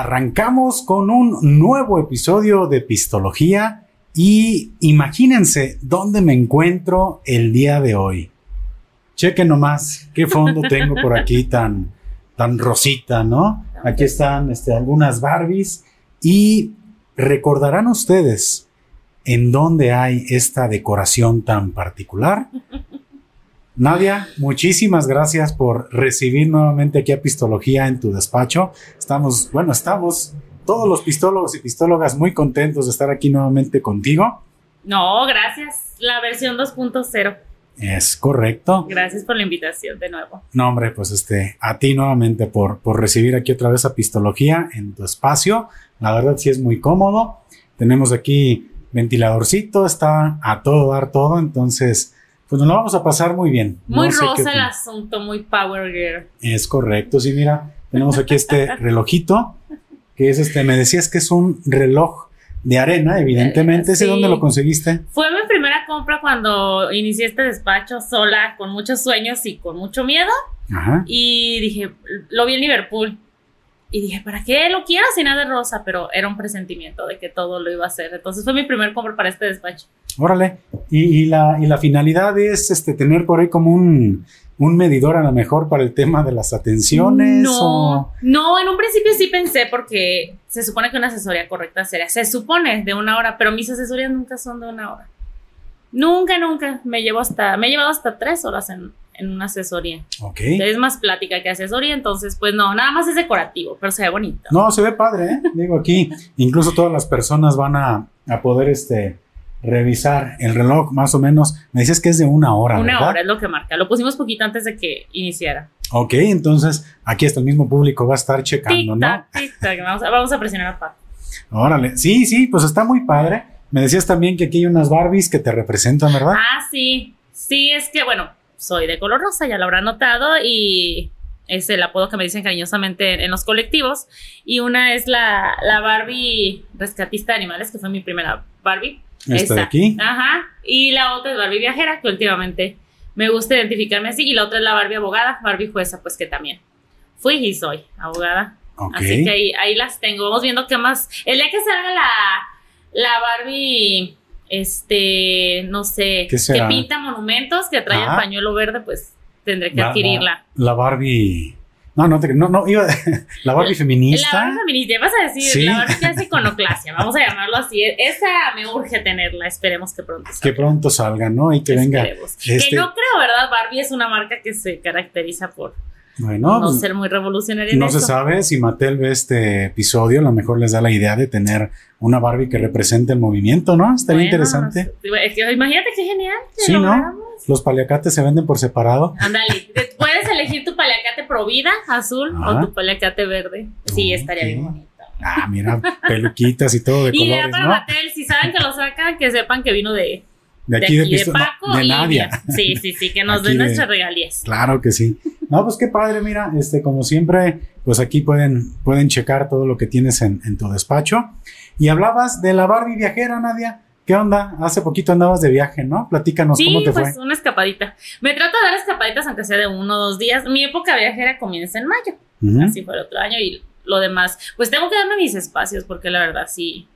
Arrancamos con un nuevo episodio de Pistología y imagínense dónde me encuentro el día de hoy. Chequen nomás qué fondo tengo por aquí tan, tan rosita, ¿no? Aquí están este, algunas Barbies y recordarán ustedes en dónde hay esta decoración tan particular. Nadia, muchísimas gracias por recibir nuevamente aquí a Pistología en tu despacho. Estamos, bueno, estamos todos los pistólogos y pistólogas muy contentos de estar aquí nuevamente contigo. No, gracias. La versión 2.0. Es correcto. Gracias por la invitación de nuevo. No, hombre, pues este, a ti nuevamente por, por recibir aquí otra vez a Pistología en tu espacio. La verdad sí es muy cómodo. Tenemos aquí ventiladorcito, está a todo dar todo, entonces pues nos lo vamos a pasar muy bien. Muy rosa el asunto, muy power girl. Es correcto, sí, mira, tenemos aquí este relojito, que es este, me decías que es un reloj de arena, evidentemente. ¿Ese dónde lo conseguiste? Fue mi primera compra cuando inicié este despacho sola, con muchos sueños y con mucho miedo. Ajá. Y dije, lo vi en Liverpool y dije, ¿para qué lo quiero si nada de rosa? Pero era un presentimiento de que todo lo iba a hacer. Entonces fue mi primer compra para este despacho. Órale. Y, la, y la finalidad es este, tener por ahí como un, un medidor a lo mejor para el tema de las atenciones. No, no, en un principio sí pensé porque se supone que una asesoría correcta sería, se supone de una hora, pero mis asesorías nunca son de una hora. Nunca, nunca. Me llevo hasta, me he llevado hasta tres horas en, en una asesoría. Ok. Es más plática que asesoría, entonces, pues no, nada más es decorativo, pero se ve bonito. No, se ve padre, ¿eh? Digo, aquí incluso todas las personas van a, a poder, este, revisar el reloj más o menos. Me dices que es de una hora. Una hora es lo que marca. Lo pusimos poquito antes de que iniciara. Ok, entonces aquí hasta el mismo público va a estar checando, ¿no? Vamos, a, vamos a presionar a Paco. Órale, sí, sí, pues está muy padre. Me decías también que aquí hay unas Barbies que te representan, ¿verdad? Ah, sí. Sí, es que, bueno, soy de color rosa, ya lo habrán notado, y es el apodo que me dicen cariñosamente en, los colectivos. Y una es la, la, Barbie rescatista de animales, que fue mi primera Barbie. ¿Esta de aquí? Ajá. Y la otra es Barbie viajera, que últimamente me gusta identificarme así. Y la otra es la Barbie abogada, Barbie jueza, pues que también fui y soy abogada. Así que ahí, ahí las tengo. Vamos viendo qué más. El día que salga la, la Barbie este, no sé, que pinta monumentos, que trae el pañuelo verde, pues tendré que adquirirla. La, Barbie. No, no, no, no, iba. La Barbie feminista. La Barbie feminista, vas a decir, la Barbie hace iconoclasia, vamos a llamarlo así. Esa me urge tenerla, esperemos que pronto salga. Que pronto salga, ¿no? Y que venga. Que este no creo, ¿verdad? Barbie es una marca que se caracteriza por bueno, no pues, ser muy revolucionario. No se sabe si Mattel ve este episodio, a lo mejor les da la idea de tener una Barbie que represente el movimiento, ¿no? Estaría interesante. imagínate qué genial. sí, ¿no? Los paliacates se venden por separado. Ándale, puedes elegir tu paliacate pro vida azul o tu paliacate verde. Sí, estaría bien bonito. Ah, mira, peluquitas y todo de y colores, para Mattel, si saben que lo sacan, que sepan que vino de, de aquí de, de, Paco de Nadia. Sí, sí, sí, que nos den nuestras regalías. Claro que sí. No, pues qué padre, mira, este, como siempre, pues aquí pueden, pueden checar todo lo que tienes en, tu despacho. Y hablabas de la Barbie viajera, Nadia. ¿Qué onda? Hace poquito andabas de viaje, ¿no? Platícanos cómo te pues, una escapadita. Me trato de dar escapaditas, aunque sea de uno o dos días. Mi época viajera comienza en mayo. Así fue el otro año y lo demás. Pues tengo que darme mis espacios porque la verdad sí,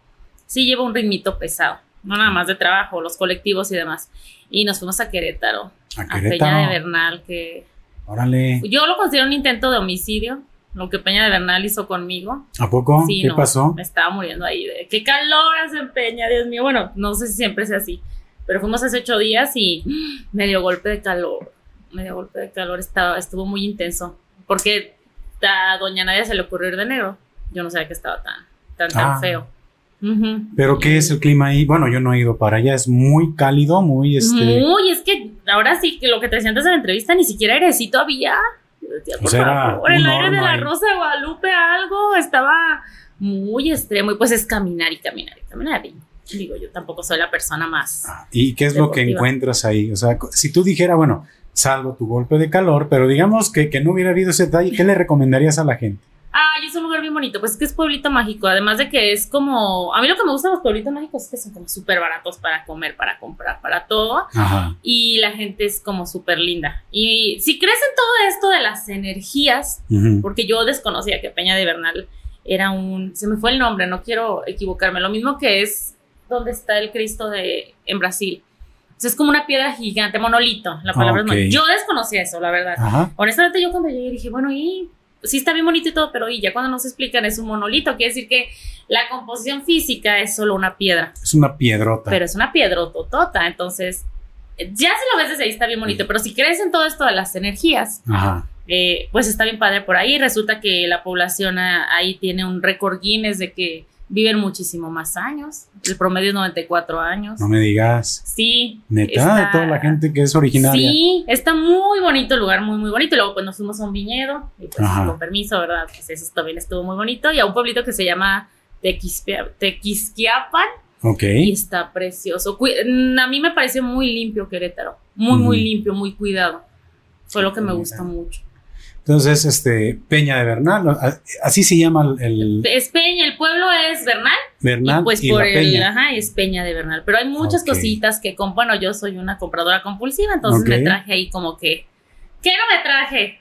sí llevo un ritmito pesado. No nada más de trabajo, los colectivos y demás. Y nos fuimos a Querétaro. A, Peña de Bernal, que Órale. Yo lo considero un intento de homicidio, lo que Peña de Bernal hizo conmigo. ¿A poco? ¿Qué pasó? Me estaba muriendo ahí de qué calor hace Peña, Dios mío. Bueno, no sé si siempre sea así, pero fuimos hace ocho días y me dio golpe de calor. Me dio golpe de calor, estaba, estuvo muy intenso. Porque a doña Nadia se le ocurrió ir de negro. Yo no sabía que estaba tan, tan, tan ah. feo. Pero ¿qué es el clima ahí? Bueno, yo no he ido para allá, es muy cálido, muy este. Muy, es que ahora sí que lo que te decía antes de la entrevista, ni siquiera airecito había. Por favor, el aire de la Rosa de Guadalupe, algo estaba muy extremo. Y pues es caminar y caminar y caminar. Y digo, yo tampoco soy la persona más. Ah, ¿Y qué es lo que encuentras ahí? O sea, si tú dijeras, bueno, salvo tu golpe de calor, pero digamos que, que no hubiera habido ese detalle, ¿qué le recomendarías a la gente? Ay, es un lugar bien bonito. Pues es que es pueblito mágico. Además de que es como. A mí lo que me gusta de los pueblitos mágicos es que son como súper baratos para comer, para comprar, para todo. Ajá. Y la gente es como súper linda. Y si crees en todo esto de las energías, porque yo desconocía que Peña de Bernal era un, se me fue el nombre, no quiero equivocarme, lo mismo que es donde está el Cristo de, en Brasil. es como una piedra gigante, monolito, la palabra es monolito. Yo desconocía eso, la verdad. Honestamente yo cuando llegué dije, bueno, y sí está bien bonito y todo, pero y ya cuando nos explican es un monolito, quiere decir que la composición física es solo una piedra. Es una piedrota. Pero es una piedrototota, entonces ya si lo ves desde ahí está bien bonito, pero si crees en todo esto de las energías, eh, pues está bien padre por ahí. Resulta que la población ahí tiene un récord Guinness de que viven muchísimo más años. El promedio es 94 años. No me digas. Sí. Neta, de toda la gente que es originaria. Sí, está muy bonito el lugar, muy, muy bonito. Y luego pues nos fuimos a un viñedo, y pues con permiso, ¿verdad? Pues eso también estuvo muy bonito. Y a un pueblito que se llama Tequisquiapan. Ok. Y está precioso. Mm, a mí me pareció muy limpio Querétaro. Muy, muy limpio, muy cuidado. Fue lo que me gusta mucho. Entonces, este, Peña de Bernal, así se llama el... Es Peña, el pueblo es Bernal. Bernal. Y pues por el, Peña. ajá, es Peña de Bernal. Pero hay muchas cositas que, con, bueno, yo soy una compradora compulsiva, entonces me traje ahí como que, ¿qué no me traje?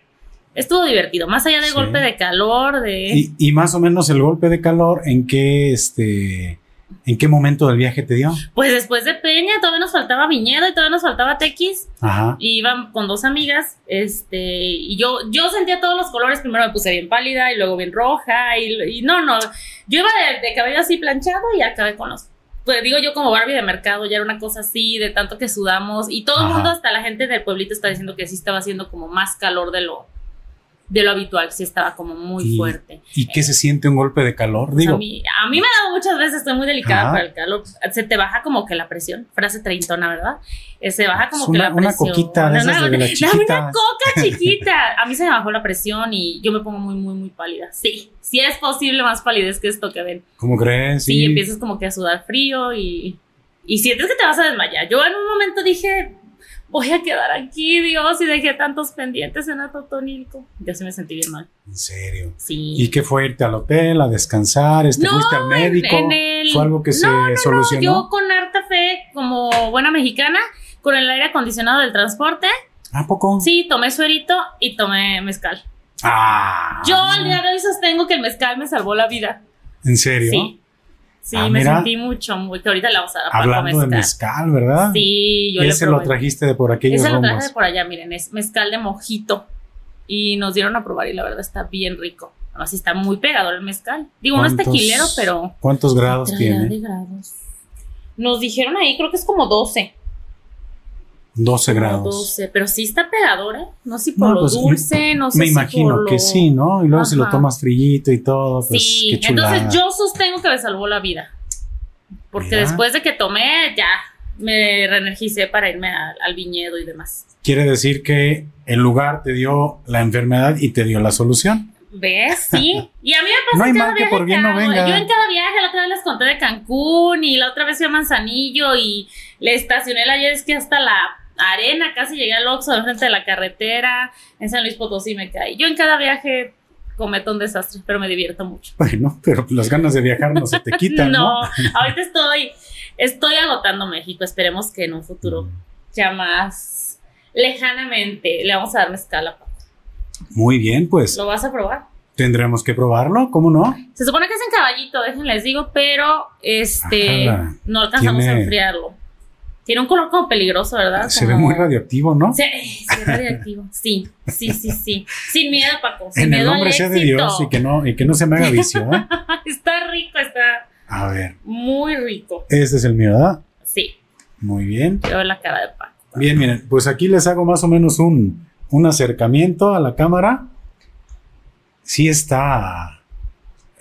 Estuvo divertido, más allá del golpe de calor, de... Y, y, más o menos el golpe de calor, ¿en qué, este, ¿En qué momento del viaje te dio? Pues después de Peña, todavía nos faltaba viñedo y todavía nos faltaba tequis. Ajá. Y iban con dos amigas, este, y yo, yo sentía todos los colores. Primero me puse bien pálida y luego bien roja. Y, no, no. Yo iba de, cabello así planchado y acabé con los. Pues digo yo como Barbie de mercado, ya era una cosa así, de tanto que sudamos. Y todo el mundo, hasta la gente del pueblito, está diciendo que sí estaba haciendo como más calor de lo, de lo habitual, sí estaba como muy fuerte. ¿Y qué se siente un golpe de calor? Digo. A mí, a mí me ha dado muchas veces, estoy muy delicada para el calor. Se te baja como que la presión, frase treintona, ¿verdad? Eh, se baja como que la presión. Una coquita de esas de la chiquita. una coca chiquita. A mí se me bajó la presión y yo me pongo muy, muy, muy pálida. Sí, sí es posible más palidez que esto que ven. ¿Cómo crees? Sí, empiezas como que a sudar frío y, y sientes que te vas a desmayar. Yo en un momento dije, voy a quedar aquí, Dios, y dejé tantos pendientes en Atotonilco. Ya se me sentí bien mal. ¿En serio? Sí. ¿Y qué fue irte al hotel, a descansar? Este, ¿Fuiste al médico? ¿Fue algo que se solucionó? yo con harta fe, como buena mexicana, con el aire acondicionado del transporte. ¿A poco? Sí, tomé suerito y tomé mezcal. Ah. Yo al día de hoy sostengo que el mezcal me salvó la vida. ¿En serio? Sí. Sí, ah, me sentí mucho, muy, que ahorita la vamos a Hablando de mezcal, ¿verdad? Sí, yo Ese lo trajiste de por aquellos Ese lo traje de por allá, miren, es mezcal de mojito. Y nos dieron a probar y la verdad está bien rico. Así está muy pegado el mezcal. Digo, no es tequilero, pero... ¿Cuántos grados tiene? De grados. Nos dijeron ahí, creo que es como 12. 12 grados. 12, pero sí está pegador, ¿eh? No sé si por lo pues, dulce, no sé Me imagino que sí, ¿no? Y luego si lo tomas frillito y todo, pues sí. Entonces yo sostengo que me salvó la vida. Porque después de que tomé, ya me reenergicé para irme al, viñedo y demás. Quiere decir que el lugar te dio la enfermedad y te dio la solución. ¿Ves? Sí. Y a mí me pasa no hay mal que por bien no venga. Yo en cada viaje, la otra vez les conté de Cancún y la otra vez fui a Manzanillo y le estacioné la es que hasta la arena, casi llegué al Oxxo frente de la carretera, en San Luis Potosí me caí. Yo en cada viaje cometo un desastre, pero me divierto mucho. Bueno, pero las ganas de viajar no se te quitan, ¿no? no, ahorita estoy, estoy agotando México, esperemos que en un futuro mm. ya más lejanamente le vamos a dar una escala. Muy bien, pues. ¿Lo vas a probar? Tendremos que probarlo, ¿cómo no? Se supone que es en caballito, déjenles digo, pero este no alcanzamos a enfriarlo. Tiene un color como peligroso, ¿verdad? Se ve muy radioactivo, ¿no? Se, se ve radioactivo. Sí, sí, sí, sí. Sin miedo, Paco. Sin en miedo el nombre sea de Dios y que no, y que no se me haga vicio, ¿eh? está rico, está. A ver. Muy rico. Este es el mío, ¿verdad? Sí. Muy bien. Veo la cara de Paco. Bien, miren, pues aquí les hago más o menos un, un acercamiento a la cámara. Sí está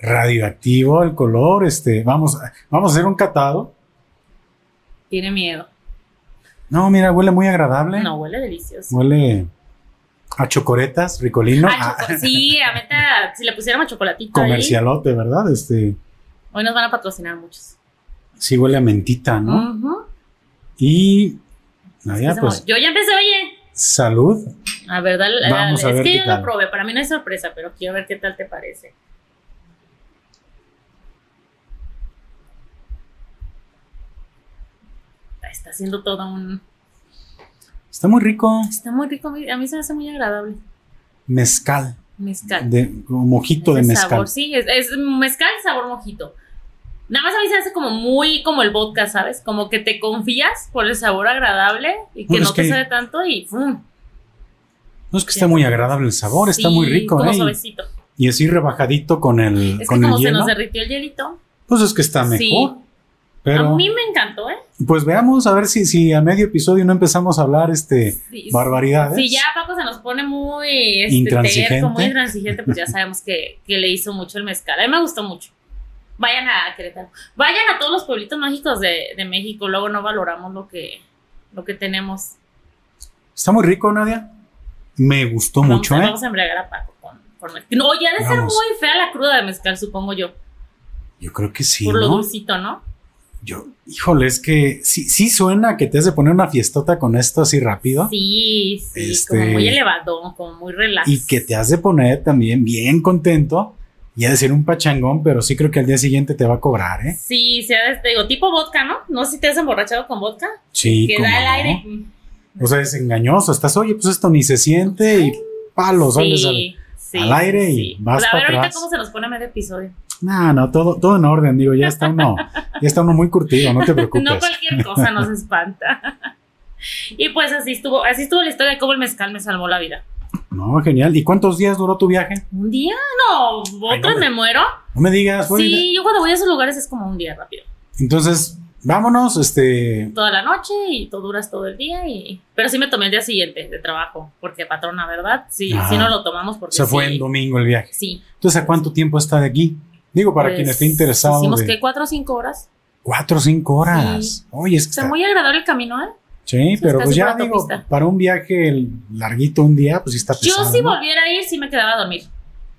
radioactivo el color. Este, vamos, vamos a hacer un catado. Tiene miedo. No, mira, huele muy agradable. No, huele delicioso. Huele a chocoretas, ricolino. Ah, sí, a meta, si le pusiéramos chocolatito. Comercialote, ¿verdad? Este. Hoy nos van a patrocinar muchos. Sí, huele a mentita, ¿no? Y. Pues. Yo ya empecé, oye. Salud. A ver, dale, Vamos A es que yo lo probé, para mí no es sorpresa, pero quiero ver qué tal te parece. Está haciendo todo un... Está muy rico. Está muy rico, a mí se me hace muy agradable. Mezcal. Mezcal. De mojito de mezcal. Sabor, sí, es, es mezcal sabor mojito. Nada más a mí se hace como muy como el vodka, ¿sabes? Como que te confías por el sabor agradable y que no te sabe tanto y ¡fum! No es que esté muy agradable el sabor, está muy rico, como ¿eh? Suavecito. Y así rebajadito con el es con que el como hielo. se nos derritió el hielito. Pues es que está mejor. Pero, a mí me encantó, ¿eh? Pues veamos a ver si, si a medio episodio no empezamos a hablar este sí, barbaridades. Si ya Paco se nos pone muy este, intransigente. Terco, muy intransigente, pues ya sabemos que, que, le hizo mucho el mezcal. A mí me gustó mucho. Vayan a Querétaro. Vayan a todos los pueblitos mágicos de, de México. Luego no valoramos lo que, lo que tenemos. Está muy rico, Nadia. Me gustó vamos mucho, ¿eh? Vamos a embriagar a Paco con, con mezcal. No, ya de vamos. ser muy fea la cruda de mezcal, supongo yo. Yo creo que sí. Por ¿no? lo dulcito, ¿no? Yo, híjole, es que sí, sí suena que te has de poner una fiestota con esto así rápido. Sí, sí, este, como muy elevado, como muy relax. Y que te has de poner también bien contento y a decir un pachangón, pero sí creo que al día siguiente te va a cobrar, ¿eh? Sí, sea, te digo, tipo vodka, ¿no? No sé si te has emborrachado con vodka. Sí, Que da el aire. O sea, es engañoso. Estás, oye, pues esto ni se siente y palos, sales Sí, al, sí, al aire y vas a para ver ahorita cómo se nos pone medio episodio. No, no, todo, todo en orden, digo, ya está uno, ya está uno muy curtido, no te preocupes. No cualquier cosa nos espanta. y pues así estuvo, así estuvo la historia de cómo el mezcal me salvó la vida. No, genial. ¿Y cuántos días duró tu viaje? ¿Un día? No, otros no me muero. No me digas, Sí, yo cuando voy a esos lugares es como un día rápido. Entonces, vámonos, este, Toda la noche y tú duras todo el día y... Pero sí me tomé el día siguiente de trabajo, porque patrona, ¿verdad? Sí, Ajá. sí no lo tomamos porque se fue sí, en domingo el viaje. Sí. Entonces, ¿a cuánto tiempo está de aquí? Digo, para Pues, quien esté interesado. Hicimos de que cuatro o cinco horas. Cuatro o cinco horas. Sí. Oye, es que Está está- muy agradable el camino, ¿eh? Sí, pero pues ya digo, para un viaje larguito un día, pues sí está pesado. Yo si ¿no? volviera a ir, sí me quedaba a dormir.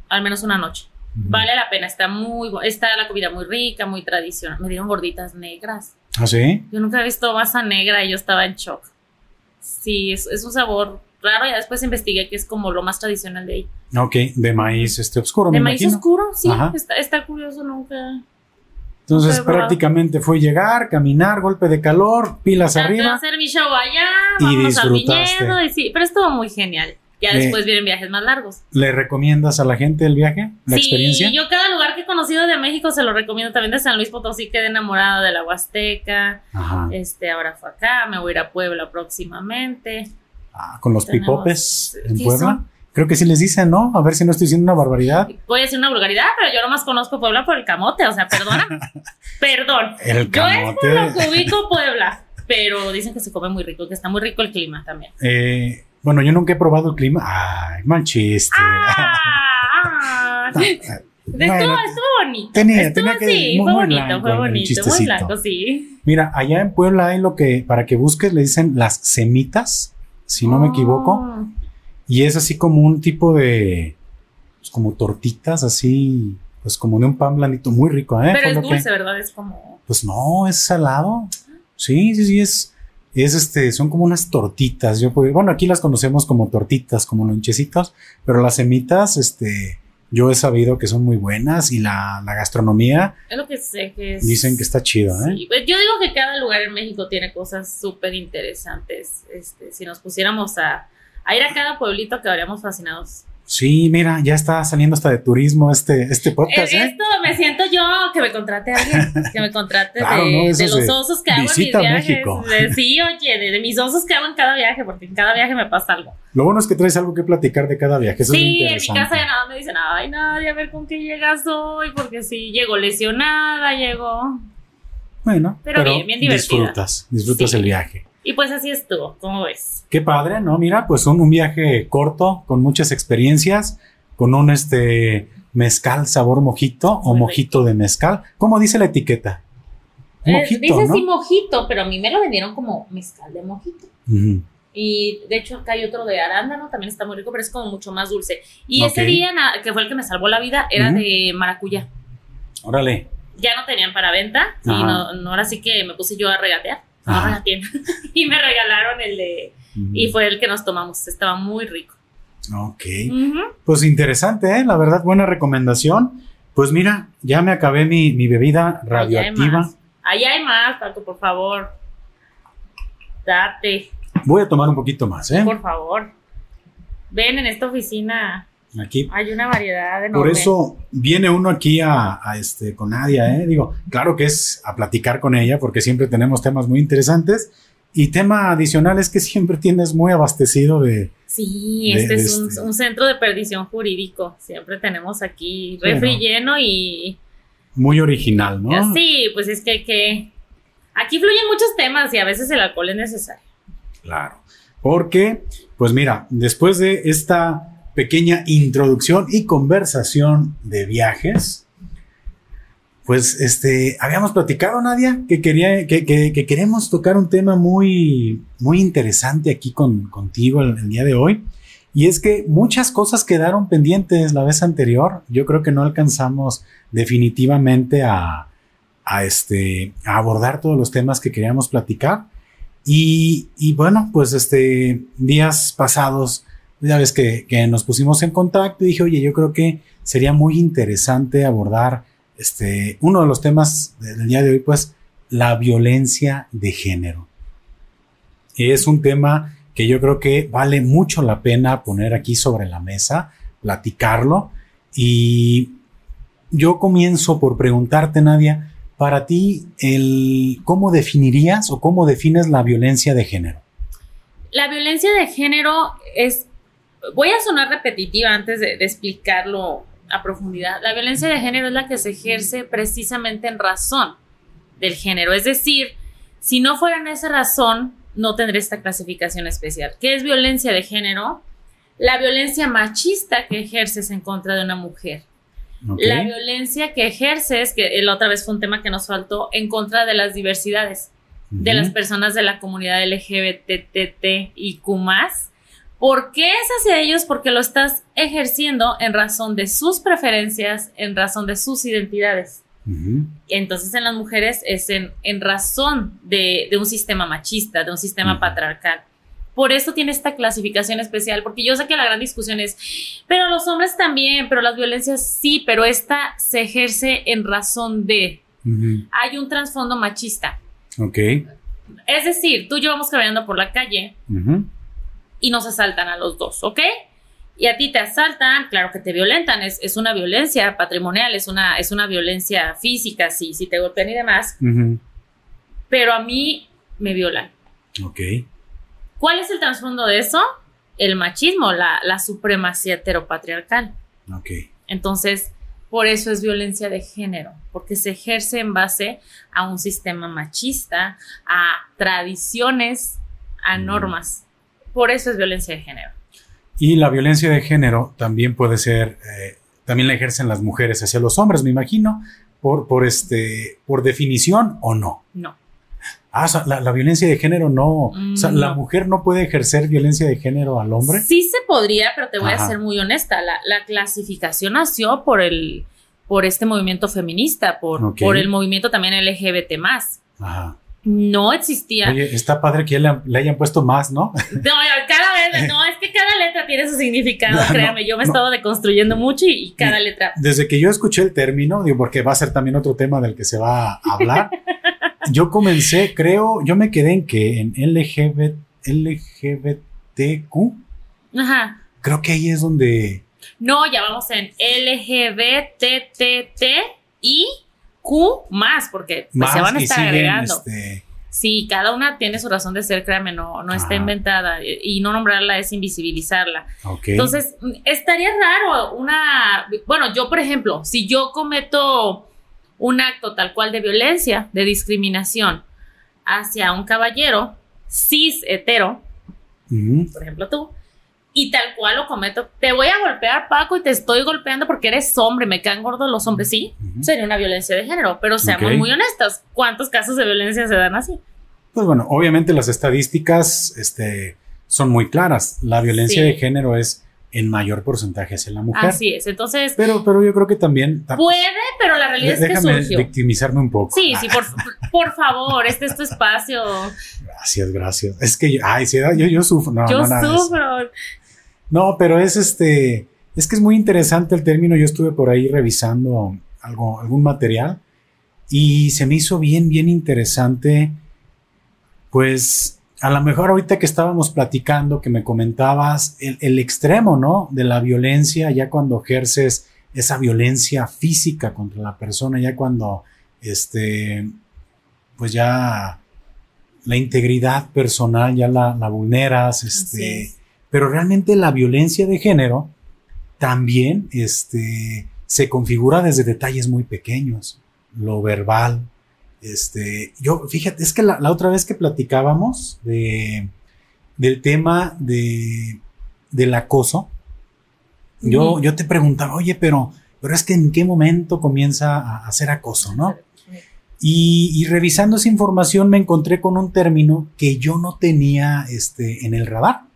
Al menos una noche. Vale la pena, está muy está la comida muy rica, muy tradicional. Me dieron gorditas negras. ¿Ah, sí? Yo nunca he visto masa negra y yo estaba en shock. Sí, es, es un sabor raro. Ya después investigué que es como lo más tradicional de ahí. Ok, de maíz este oscuro, De me maíz imagino. oscuro, sí. Está, está curioso, nunca. Entonces, nunca prácticamente fue llegar, caminar, golpe de calor, pilas Traté arriba. hacer mi show allá, Y disfrutaste. viñedo. Y sí, pero estuvo muy genial. Ya Eh, después vienen viajes más largos. ¿Le recomiendas a la gente el viaje, la sí, experiencia? yo cada lugar que he conocido de México se lo recomiendo. También de San Luis Potosí quedé enamorada de la Huasteca. Ajá. Este, ahora fue acá, me voy a ir a Puebla próximamente. Ah, con los tenemos- pipopes en ¿qué Puebla. son? Creo que sí les dicen, ¿no? A ver si no estoy diciendo una barbaridad. Voy a decir una vulgaridad, pero yo nomás conozco Puebla por el camote, o sea, perdona. Perdón. El Yo es por lo que ubico Puebla, pero dicen que se come muy rico, que está muy rico el clima también. Eh, bueno, yo nunca he probado el clima. Ay, mal chiste. Ah, ah. Estuvo, Bueno, estuvo bonito. tenía- estuvo, tenía que- sí, muy- fue muy bonito, blanco fue bonito, muy blanco, sí. Mira, allá en Puebla hay lo que, para que busques, le dicen las semitas, si no me equivoco. Oh. Y es así como un tipo de, pues como tortitas, así, pues como de un pan blandito, muy rico, ¿eh? Pero Fue es que- dulce, ¿verdad? Es como. Pues no, es salado. Sí, sí, sí, es, es este, son como unas tortitas. Yo, puedo- bueno, aquí las conocemos como tortitas, como lonchecitos, pero las semitas, este, yo he sabido que son muy buenas y la, la gastronomía Es lo que sé que es. dicen que está chido, ¿eh? Pues yo digo que cada lugar en México tiene cosas súper interesantes. Este, si nos pusiéramos a, a ir a cada pueblito, quedaríamos fascinados. Sí, mira, ya está saliendo hasta de turismo este, este podcast, Eh. Esto me siento yo que me contrate a alguien, que me contrate Claro, de, ¿no? De los osos que hago en mis viajes. México. De- sí, oye, de, de mis osos que hago en cada viaje, porque en cada viaje me pasa algo. Lo bueno es que traes algo que platicar de cada viaje. Eso es sí, lo en mi casa ya nada me dicen, ay, nadie, a ver con qué llegas hoy, porque sí, llego lesionada, llego. Bueno, Pero bien, bien divertida. disfrutas, disfrutas Sí. el viaje. Y pues así estuvo, ¿cómo ves? Qué padre, ¿no? Mira, pues un, un viaje corto, con muchas experiencias, con un este mezcal sabor mojito o mojito de mezcal. ¿Cómo dice la etiqueta? Eh, Mojito, dice ¿no? así mojito, pero a mí me lo vendieron como mezcal de mojito. Y de hecho acá hay otro de arándano, también está muy rico, pero es como mucho más dulce. Y ese día, que fue el que me salvó la vida, era de maracuyá. Órale. Ya no tenían para venta, y no, no ahora sí que me puse yo a regatear. Ajá. regateé. y me regalaron el de... Y fue el que nos tomamos, estaba muy rico. Ok. Pues interesante, ¿eh? La verdad, buena recomendación. Pues mira, ya me acabé mi, mi bebida Allá hay radioactiva. Allá hay más, Paco, por favor. Date, Voy a tomar un poquito más, ¿eh? por favor. Ven en esta oficina. Aquí. Hay una variedad enorme. Por eso viene uno aquí a, este, con Nadia, ¿eh? Digo, claro que es a platicar con ella porque siempre tenemos temas muy interesantes. Y tema adicional es que siempre tienes muy abastecido de... Sí, este es este un, centro de perdición jurídico. Siempre tenemos aquí refri lleno y... Muy original, ¿no? Sí, pues es que, que aquí fluyen muchos temas y a veces el alcohol es necesario. Claro, porque, pues mira, después de esta pequeña introducción y conversación de viajes. Pues este, habíamos platicado, Nadia, que, quería, que, queremos tocar un tema muy, muy interesante aquí con, contigo el, día de hoy. Y es que muchas cosas quedaron pendientes la vez anterior. Yo creo que no alcanzamos definitivamente a, a, este, a abordar todos los temas que queríamos platicar. Y, y bueno, pues este, días pasados ya ves que, nos pusimos en contacto y dije, oye, yo creo que sería muy interesante abordar este, uno de los temas del día de hoy, pues la violencia de género. Es un tema que yo creo que vale mucho la pena poner aquí sobre la mesa, platicarlo. Y yo comienzo por preguntarte, Nadia, para ti, el, ¿cómo definirías o cómo defines la violencia de género? La violencia de género es voy a sonar repetitiva antes de, explicarlo a profundidad. La violencia de género es la que se ejerce precisamente en razón del género. Es decir, si no fuera en esa razón, no tendría esta clasificación especial. ¿Qué es violencia de género? La violencia machista que ejerces en contra de una mujer. La violencia que ejerces, que la otra vez fue un tema que nos faltó, en contra de las diversidades, de las personas de la comunidad LGBTT más ¿Por qué es hacia ellos? Porque lo estás ejerciendo en razón de sus preferencias, en razón de sus identidades. Entonces en las mujeres es en, razón de, un sistema machista, de un sistema patriarcal. Por eso tiene esta clasificación especial, porque yo sé que la gran discusión es, pero los hombres también, pero las violencias sí, pero esta se ejerce en razón de. Hay un trasfondo machista. Ok. Es decir, tú y yo vamos caminando por la calle y nos asaltan a los dos, ¿ok? Y a ti te asaltan, claro que te violentan, es, una violencia patrimonial, es una, es una violencia física, si, si te golpean y demás. Pero a mí me violan. Ok. ¿Cuál es el trasfondo de eso? El machismo, la, la supremacía heteropatriarcal. Ok. Entonces, por eso es violencia de género, porque se ejerce en base a un sistema machista, a tradiciones, a normas. Por eso es violencia de género. Y la violencia de género también puede ser, eh, también la ejercen las mujeres hacia los hombres, me imagino, por, por, este, por definición o no. No. Ah, o sea, la, violencia de género no. o sea, ¿la mujer no puede ejercer violencia de género al hombre? Sí se podría, pero te voy a ser muy honesta. La, clasificación nació por el, por este movimiento feminista, por, por el movimiento también LGBT Ajá no existía. Oye, está padre que le, le, hayan puesto más, ¿no? No, cada vez, no, es que cada letra tiene su significado, créame, yo me he estado deconstruyendo mucho y, cada letra. Desde que yo escuché el término, digo, porque va a ser también otro tema del que se va a hablar, yo comencé, creo, yo me quedé en que en LGBT, LGBTQ. Ajá. Creo que ahí es donde... No, ya vamos en LGBTTT y Q más, porque pues, se van a estar agregando. Este, sí, cada una tiene su razón de ser, créame, no, no está inventada. Y no nombrarla es invisibilizarla. Entonces, estaría raro una. Bueno, yo, por ejemplo, si yo cometo un acto tal cual de violencia, de discriminación hacia un caballero cis hetero, por ejemplo tú, y tal cual lo cometo. Te voy a golpear, Paco, y te estoy golpeando porque eres hombre, me caen gordos los hombres, sí, sería una violencia de género, pero seamos muy honestos, ¿cuántos casos de violencia se dan así? Pues bueno, obviamente las estadísticas este, son muy claras. La violencia de género es en mayor porcentaje hacia la mujer. Así es, entonces... Pero, pero yo creo que también... Puede, pero la realidad es que surgió. victimizarme un poco. Sí, sí, por, por favor, este es tu espacio. Gracias, gracias. Es que, ay, sí, yo, yo sufro. No, yo sufro. No, pero es este, es que es muy interesante el término. Yo estuve por ahí revisando algo, algún material y se me hizo bien, bien interesante, pues a lo mejor ahorita que estábamos platicando, que me comentabas el, extremo, ¿no? De la violencia, ya cuando ejerces esa violencia física contra la persona, ya cuando, este, pues ya la integridad personal ya la, vulneras, este, pero realmente la violencia de género también, este, se configura desde detalles muy pequeños, lo verbal, este, yo, fíjate, es que la, otra vez que platicábamos de, del tema de, del acoso, yo, yo te preguntaba, oye, pero, pero es que en qué momento comienza a hacer acoso, ¿no? Y, revisando esa información me encontré con un término que yo no tenía este, en el radar.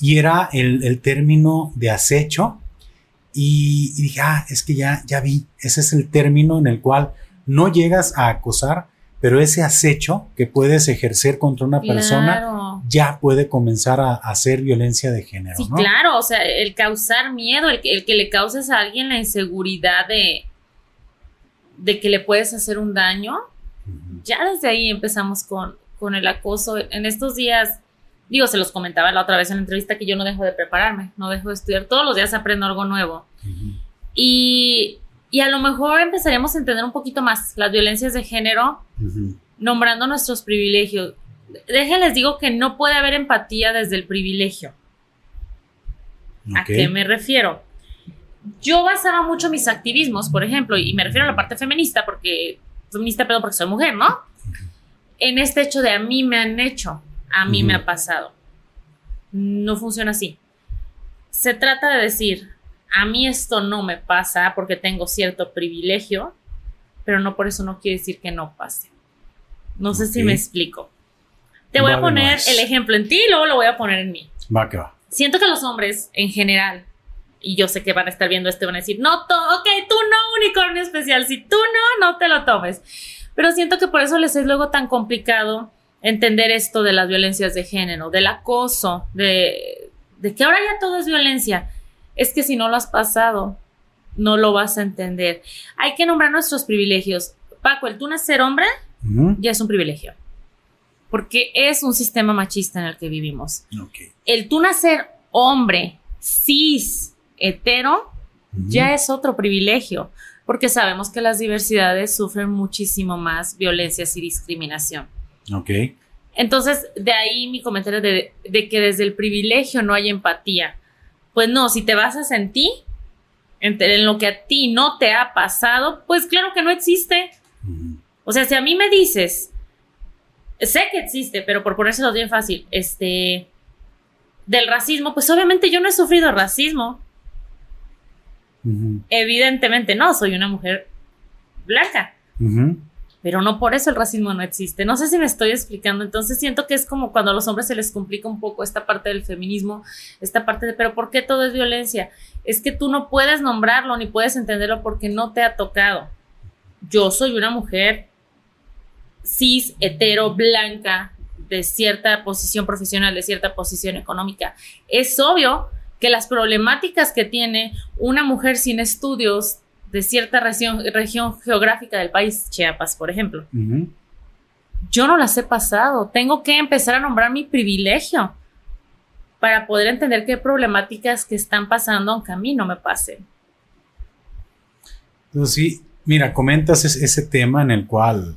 Y era el, término de acecho. Y, y, dije, ah, es que ya, ya vi, ese es el término en el cual no llegas a acosar, pero ese acecho que puedes ejercer contra una persona ya puede comenzar a, hacer violencia de género. Sí, claro, o sea, el causar miedo, el, que le causes a alguien la inseguridad de, de que le puedes hacer un daño, ya desde ahí empezamos con, con el acoso. En estos días, digo, se los comentaba la otra vez en la entrevista que yo no dejo de prepararme, no dejo de estudiar, todos los días aprendo algo nuevo. Y y a lo mejor empezaremos a entender un poquito más las violencias de género, nombrando nuestros privilegios. Déjenles digo que no puede haber empatía desde el privilegio. ¿A qué me refiero? Yo basaba mucho mis activismos, por ejemplo, y me refiero a la parte feminista, porque feminista, pero porque soy mujer, ¿no? En este hecho de a mí me han hecho, a mí me ha pasado. No funciona así. Se trata de decir, a mí esto no me pasa porque tengo cierto privilegio, pero no por eso no quiere decir que no pase. No sé si me explico. Te voy a poner el ejemplo en ti y luego lo voy a poner en mí. Va que va. Siento que los hombres en general, y yo sé que van a estar viendo esto van a decir, no, ok, tú no, unicornio especial, si tú no, no te lo tomes. Pero siento que por eso les es luego tan complicado entender esto de las violencias de género, del acoso, de, de que ahora ya todo es violencia es que si no lo has pasado, no lo vas a entender. Hay que nombrar nuestros privilegios. Paco, el tú nacer hombre ya es un privilegio. Porque es un sistema machista en el que vivimos. El tú nacer hombre, cis, hetero, ya es otro privilegio. Porque sabemos que las diversidades sufren muchísimo más violencias y discriminación. Ok. Entonces, de ahí mi comentario de, de que desde el privilegio no hay empatía pues no, si te basas en ti, en, lo que a ti no te ha pasado, pues claro que no existe. O sea, si a mí me dices, sé que existe, pero por ponérselo bien fácil, este, del racismo, pues obviamente yo no he sufrido racismo. Evidentemente no, soy una mujer blanca pero no por eso el racismo no existe. No sé si me estoy explicando, entonces siento que es como cuando a los hombres se les complica un poco esta parte del feminismo, esta parte de, pero ¿por qué todo es violencia? Es que tú no puedes nombrarlo ni puedes entenderlo porque no te ha tocado. Yo soy una mujer cis, hetero, blanca, de cierta posición profesional, de cierta posición económica. Es obvio que las problemáticas que tiene una mujer sin estudios de cierta región, región geográfica del país, Chiapas, por ejemplo. Yo no las he pasado. Tengo que empezar a nombrar mi privilegio para poder entender qué problemáticas que están pasando aunque a mí no me pasen. Entonces, sí, mira, comentas ese tema en el cual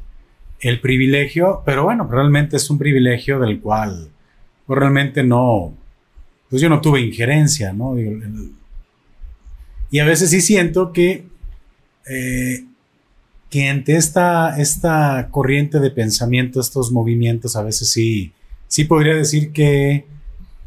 el privilegio, pero bueno, realmente es un privilegio del cual pues, realmente no, pues yo no tuve injerencia, ¿no? Y a veces sí siento que eh, que ante esta, esta corriente de pensamiento, estos movimientos, a veces sí, sí podría decir que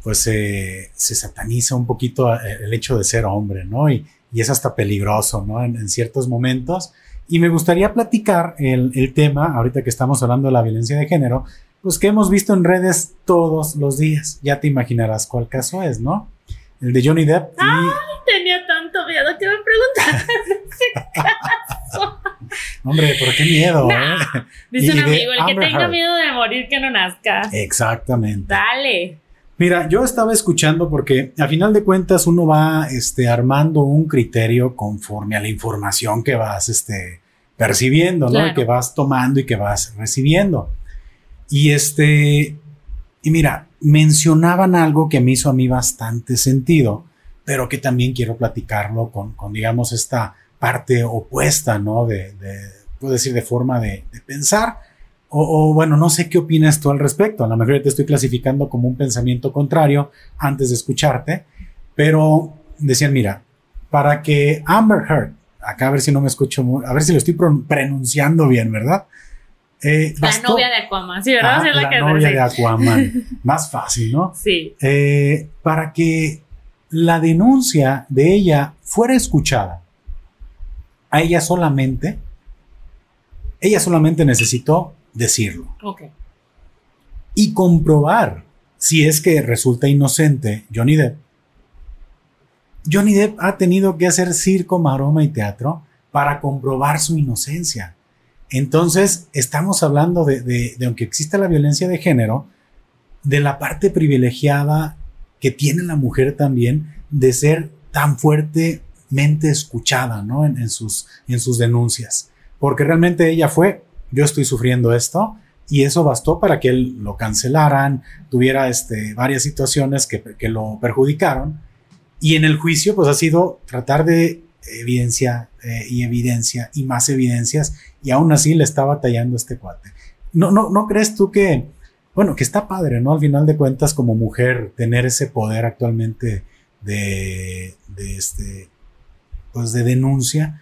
pues se sataniza un poquito eh, el hecho de ser hombre, ¿no? Y, es hasta peligroso, ¿no? En, ciertos momentos. Y me gustaría platicar el, el, tema, ahorita que estamos hablando de la violencia de género, pues que hemos visto en redes todos los días. Ya te imaginarás cuál caso es, ¿no? El de Johnny Depp. ¡Ay! Tenía tanto miedo que me caso. Hombre, ¿por qué miedo? eh? Dice un amigo, el que tenga miedo de morir que no nazca. Exactamente. Dale. Mira, yo estaba escuchando porque a final de cuentas uno va este, armando un criterio conforme a la información que vas este, percibiendo, ¿no? que vas tomando y que vas recibiendo. Y este, Y mira, mencionaban algo que me hizo a mí bastante sentido, pero que también quiero platicarlo con, con digamos, esta parte opuesta, ¿no? De, de puedo decir, de forma de, de pensar. O, o, bueno, no sé qué opinas tú al respecto. A lo mejor te estoy clasificando como un pensamiento contrario antes de escucharte, pero decían, mira, para que Amber Heard, acá a ver si no me escucho, a ver si lo estoy pronunciando bien, ¿verdad? Eh, la novia de Aquaman, sí, ¿verdad? Ah, la, novia de Aquaman. Más fácil, ¿no? Sí. Eh, para que la denuncia de ella fuera escuchada, a ella solamente, ella solamente necesitó decirlo. Ok. Y comprobar si es que resulta inocente Johnny Depp. Johnny Depp ha tenido que hacer circo, maroma y teatro para comprobar su inocencia. Entonces, estamos hablando de, de, aunque exista la violencia de género, de la parte privilegiada que tiene la mujer también de ser tan fuertemente escuchada, ¿no? En, en, sus, en sus denuncias. Porque realmente ella fue, yo estoy sufriendo esto, y eso bastó para que él lo cancelaran, tuviera este, varias situaciones que, que lo perjudicaron. Y en el juicio, pues ha sido tratar de evidencia eh, y evidencia y más evidencias y aún así le está batallando este cuate. ¿No, no, ¿No crees tú que, bueno, que está padre, ¿no? Al final de cuentas como mujer tener ese poder actualmente de, de este, pues de denuncia.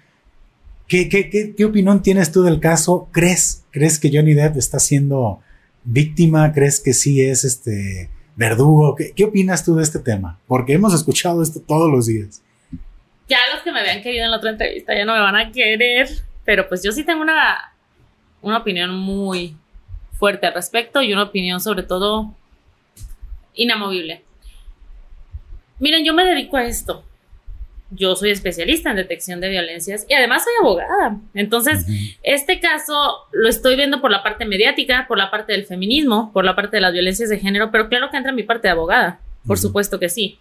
¿Qué, qué, qué, ¿Qué opinión tienes tú del caso? ¿Crees, crees que Johnny Depp está siendo víctima? ¿Crees que sí es este verdugo? ¿Qué, ¿Qué opinas tú de este tema? Porque hemos escuchado esto todos los días ya los que me habían querido en la otra entrevista ya no me van a querer, pero pues yo sí tengo una, una opinión muy fuerte al respecto y una opinión sobre todo inamovible. Miren, yo me dedico a esto. Yo soy especialista en detección de violencias y además soy abogada. Entonces, este caso lo estoy viendo por la parte mediática, por la parte del feminismo, por la parte de las violencias de género, pero claro que entra en mi parte de abogada. Por supuesto que sí.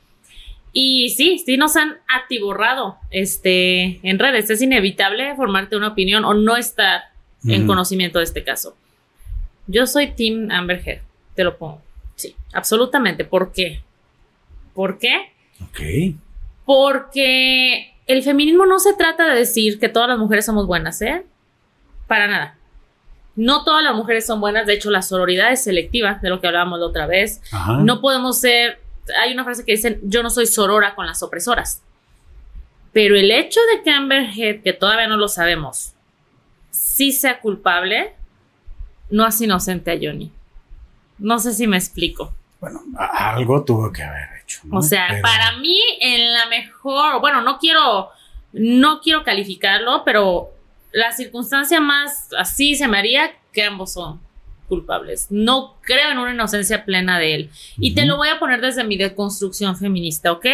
Y sí, sí nos han atiborrado este, en redes. Es inevitable formarte una opinión o no estar en conocimiento de este caso. Yo soy Team Amber Heard, te lo pongo. Sí, absolutamente. ¿Por qué? ¿Por qué? Ok. Porque el feminismo no se trata de decir que todas las mujeres somos buenas, ¿eh? Para nada. No todas las mujeres son buenas, de hecho la sororidad es selectiva, de lo que hablábamos la otra vez. No podemos ser hay una frase que dicen, yo no soy sorora con las opresoras. Pero el hecho de que Amber Heard, que todavía no lo sabemos, sí sea culpable, no hace inocente a Johnny. No sé si me explico. Bueno, algo tuvo que haber hecho. O sea, para mí, en la mejor, bueno, no quiero, no quiero calificarlo, pero la circunstancia más así se me haría que ambos son culpables. No creo en una inocencia plena de él. Y te lo voy a poner desde mi deconstrucción feminista, ¿ok?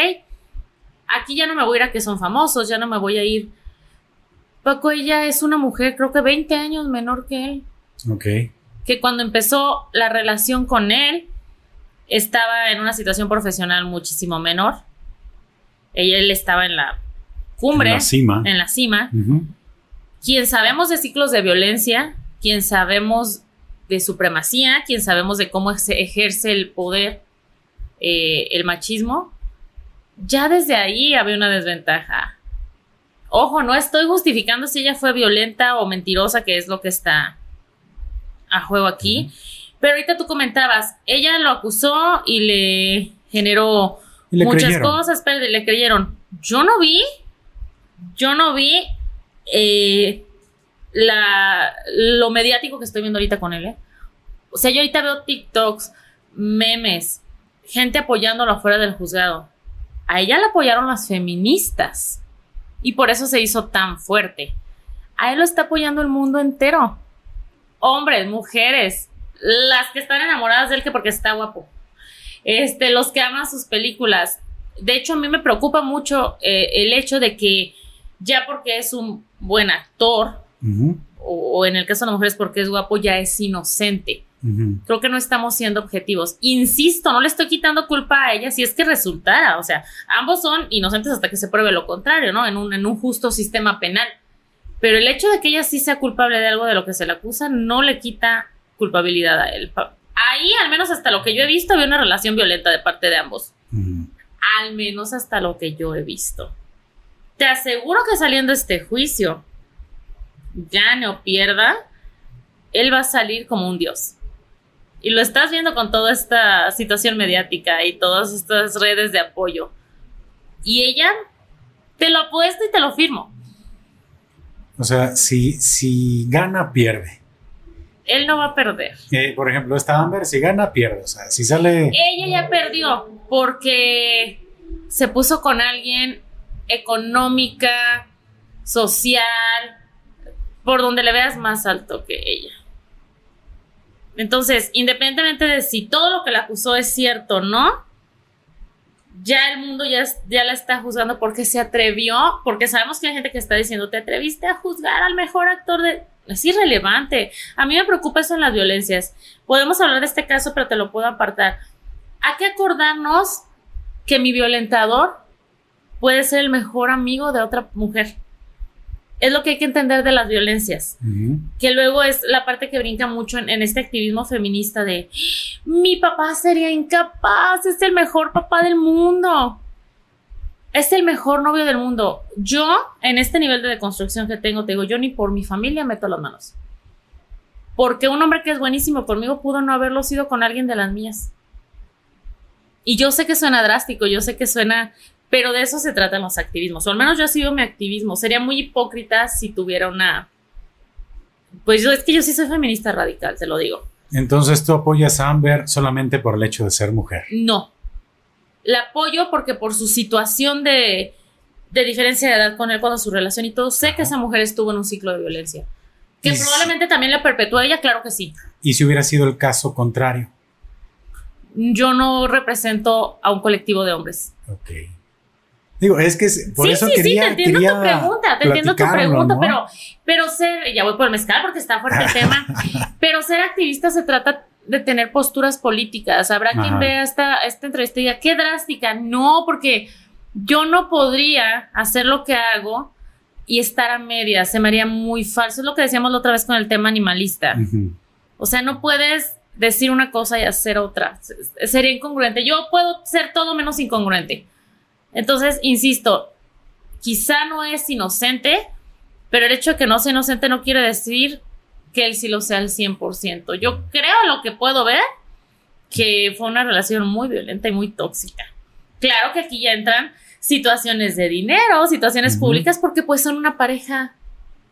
Aquí ya no me voy a ir a que son famosos, ya no me voy a ir. Paco, ella es una mujer, creo que 20 años menor que él. Ok. Que cuando empezó la relación con él, estaba en una situación profesional muchísimo menor. Ella, él estaba en la cumbre. En la cima. En la cima. Quien sabemos de ciclos de violencia, quien sabemos de supremacía, quien sabemos de cómo se ejerce el poder, eh, el machismo, ya desde ahí había una desventaja. Ojo, no estoy justificando si ella fue violenta o mentirosa, que es lo que está a juego aquí. Pero ahorita tú comentabas, ella lo acusó y le generó muchas cosas, pero le creyeron. Yo no vi, yo no vi eh, la, lo mediático que estoy viendo ahorita con él. ¿eh? O sea, yo ahorita veo TikToks, memes, gente apoyándolo afuera del juzgado. A ella la apoyaron las feministas y por eso se hizo tan fuerte. A él lo está apoyando el mundo entero. Hombres, mujeres, las que están enamoradas de él que porque está guapo. Este, los que aman sus películas. De hecho, a mí me preocupa mucho eh, el hecho de que ya porque es un buen actor, o, en el caso de las mujeres porque es guapo, ya es inocente. Creo que no estamos siendo objetivos. Insisto, no le estoy quitando culpa a ella si es que resultara. O sea, ambos son inocentes hasta que se pruebe lo contrario, ¿no? En un, en un justo sistema penal. Pero el hecho de que ella sí sea culpable de algo de lo que se le acusa no le quita culpabilidad a él. Ahí, al menos hasta lo que yo he visto, había una relación violenta de parte de ambos. Al menos hasta lo que yo he visto. Te aseguro que saliendo este juicio, gane o pierda, él va a salir como un dios. Y lo estás viendo con toda esta situación mediática y todas estas redes de apoyo. Y ella, te lo apuesto y te lo firmo. O sea, si, si gana, pierde. Él no va a perder. Eh, por ejemplo, esta Amber, si gana, pierde. O sea, si sale. Ella ya perdió porque se puso con alguien económica, social, por donde le veas más alto que ella. Entonces, independientemente de si todo lo que la acusó es cierto o no, ya el mundo ya, ya la está juzgando porque se atrevió, porque sabemos que hay gente que está diciendo, te atreviste a juzgar al mejor actor de... Es irrelevante. A mí me preocupa eso en las violencias. Podemos hablar de este caso, pero te lo puedo apartar. Hay que acordarnos que mi violentador puede ser el mejor amigo de otra mujer es lo que hay que entender de las violencias, que luego es la parte que brinca mucho en, este activismo feminista de mi papá sería incapaz, es el mejor papá del mundo, es el mejor novio del mundo. Yo, en este nivel de deconstrucción que tengo, te digo, yo ni por mi familia meto las manos. Porque un hombre que es buenísimo conmigo pudo no haberlo sido con alguien de las mías. Y yo sé que suena drástico, yo sé que suena pero de eso se tratan los activismos, o al menos yo he sido mi activismo. Sería muy hipócrita si tuviera una... Pues yo es que yo sí soy feminista radical, te lo digo. Entonces tú apoyas a Amber solamente por el hecho de ser mujer. No. La apoyo porque por su situación de, de diferencia de edad con él, cuando su relación y todo, sé que esa mujer estuvo en un ciclo de violencia. Que probablemente también la perpetuó ella, claro que sí. ¿Y si hubiera sido el caso contrario? Yo no represento a un colectivo de hombres. Ok. Digo, es que por sí, eso sí, quería, sí, te entiendo tu pregunta, te entiendo tu pregunta, pero, pero ser, ya voy por el mezcal porque está fuerte el tema, pero ser activista se trata de tener posturas políticas. Habrá quien vea esta, esta entrevista y diga, qué drástica. No, porque yo no podría hacer lo que hago y estar a medias. Se me haría muy falso. Es lo que decíamos la otra vez con el tema animalista. O sea, no puedes decir una cosa y hacer otra. Sería incongruente. Yo puedo ser todo menos incongruente. Entonces, insisto, quizá no es inocente, pero el hecho de que no sea inocente no quiere decir que él sí lo sea al 100%. Yo creo lo que puedo ver que fue una relación muy violenta y muy tóxica. Claro que aquí ya entran situaciones de dinero, situaciones públicas, porque pues son una pareja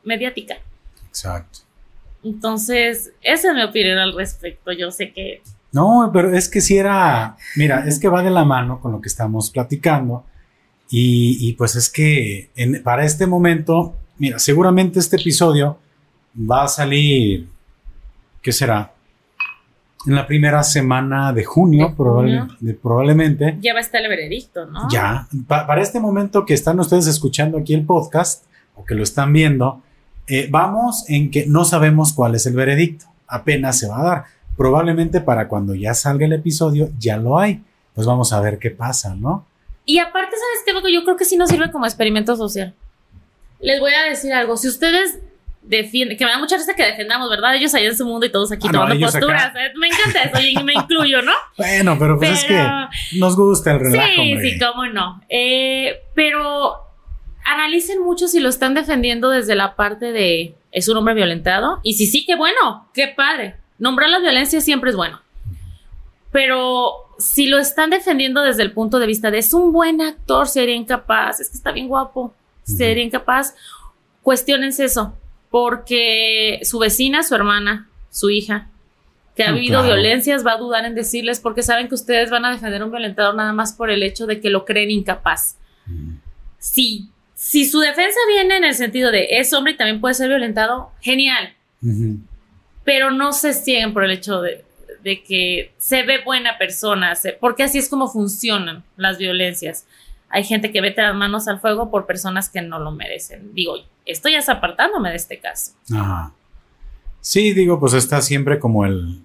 mediática. Exacto. Entonces, esa es mi opinión al respecto. Yo sé que no, pero es que si era, mira, es que va de la mano con lo que estamos platicando y, pues es que para este momento, mira, seguramente este episodio va a salir, ¿qué será? En la primera semana de junio, probablemente. Ya va a estar el veredicto, ¿no? Ya, para este momento que están ustedes escuchando aquí el podcast o que lo están viendo, eh, vamos en que no sabemos cuál es el veredicto, apenas se va a dar probablemente para cuando ya salga el episodio ya lo hay. Pues vamos a ver qué pasa, ¿no? Y aparte, ¿sabes qué? Yo creo que sí nos sirve como experimento social. Les voy a decir algo. Si ustedes defienden, que me da mucha risa que defendamos, ¿verdad? Ellos allá en su mundo y todos aquí ah, tomando posturas. ¿eh? Me encanta eso y me incluyo, ¿no? Bueno, pero pues es que nos gusta el relajo. Sí, sí, cómo no. Eh, pero analicen mucho si lo están defendiendo desde la parte de es un hombre violentado. Y si sí, qué bueno, qué padre. Nombrar la violencia siempre es bueno. Pero si lo están defendiendo desde el punto de vista de es un buen actor, sería incapaz, es que está bien guapo, sería incapaz, cuestionense eso, porque su vecina, su hermana, su hija, que ha habido violencias, va a dudar en decirles porque saben que ustedes van a defender a un violentador nada más por el hecho de que lo creen incapaz. Sí, si su defensa viene en el sentido de es hombre y también puede ser violentado, genial pero no se cieguen por el hecho de, que se ve buena persona, porque así es como funcionan las violencias. Hay gente que mete las manos al fuego por personas que no lo merecen. Digo, estoy ya apartándome de este caso. Ajá. Sí, digo, pues está siempre como el,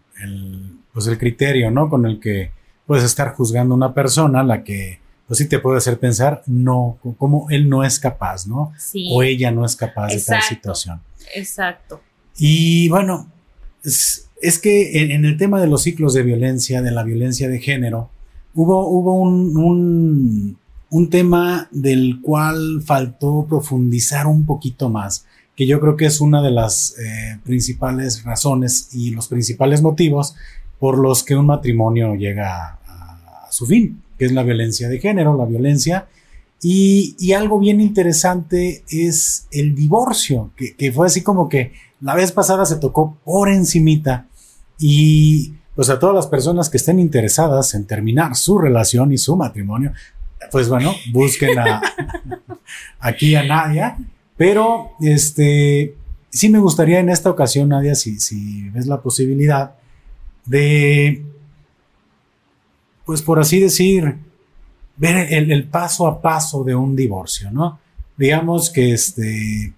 pues el criterio, ¿no? Con el que puedes estar juzgando a una persona, la que, pues sí te puede hacer pensar, no, como él no es capaz, ¿no? Sí. O ella no es capaz de tal situación. Exacto. Y bueno, es que en, el tema de los ciclos de violencia, de la violencia de género, hubo, hubo un, un, tema del cual faltó profundizar un poquito más, que yo creo que es una de las eh, principales razones y los principales motivos por los que un matrimonio llega a, su fin, que es la violencia de género, la violencia. Y, y algo bien interesante es el divorcio, que, que fue así como que la vez pasada se tocó por encimita y pues a todas las personas que estén interesadas en terminar su relación y su matrimonio, pues bueno, busquen aquí a Nadia. Pero este, sí me gustaría en esta ocasión, Nadia, si, ves la posibilidad de, pues por así decir, ver el, el, paso a paso de un divorcio, ¿no? Digamos que este,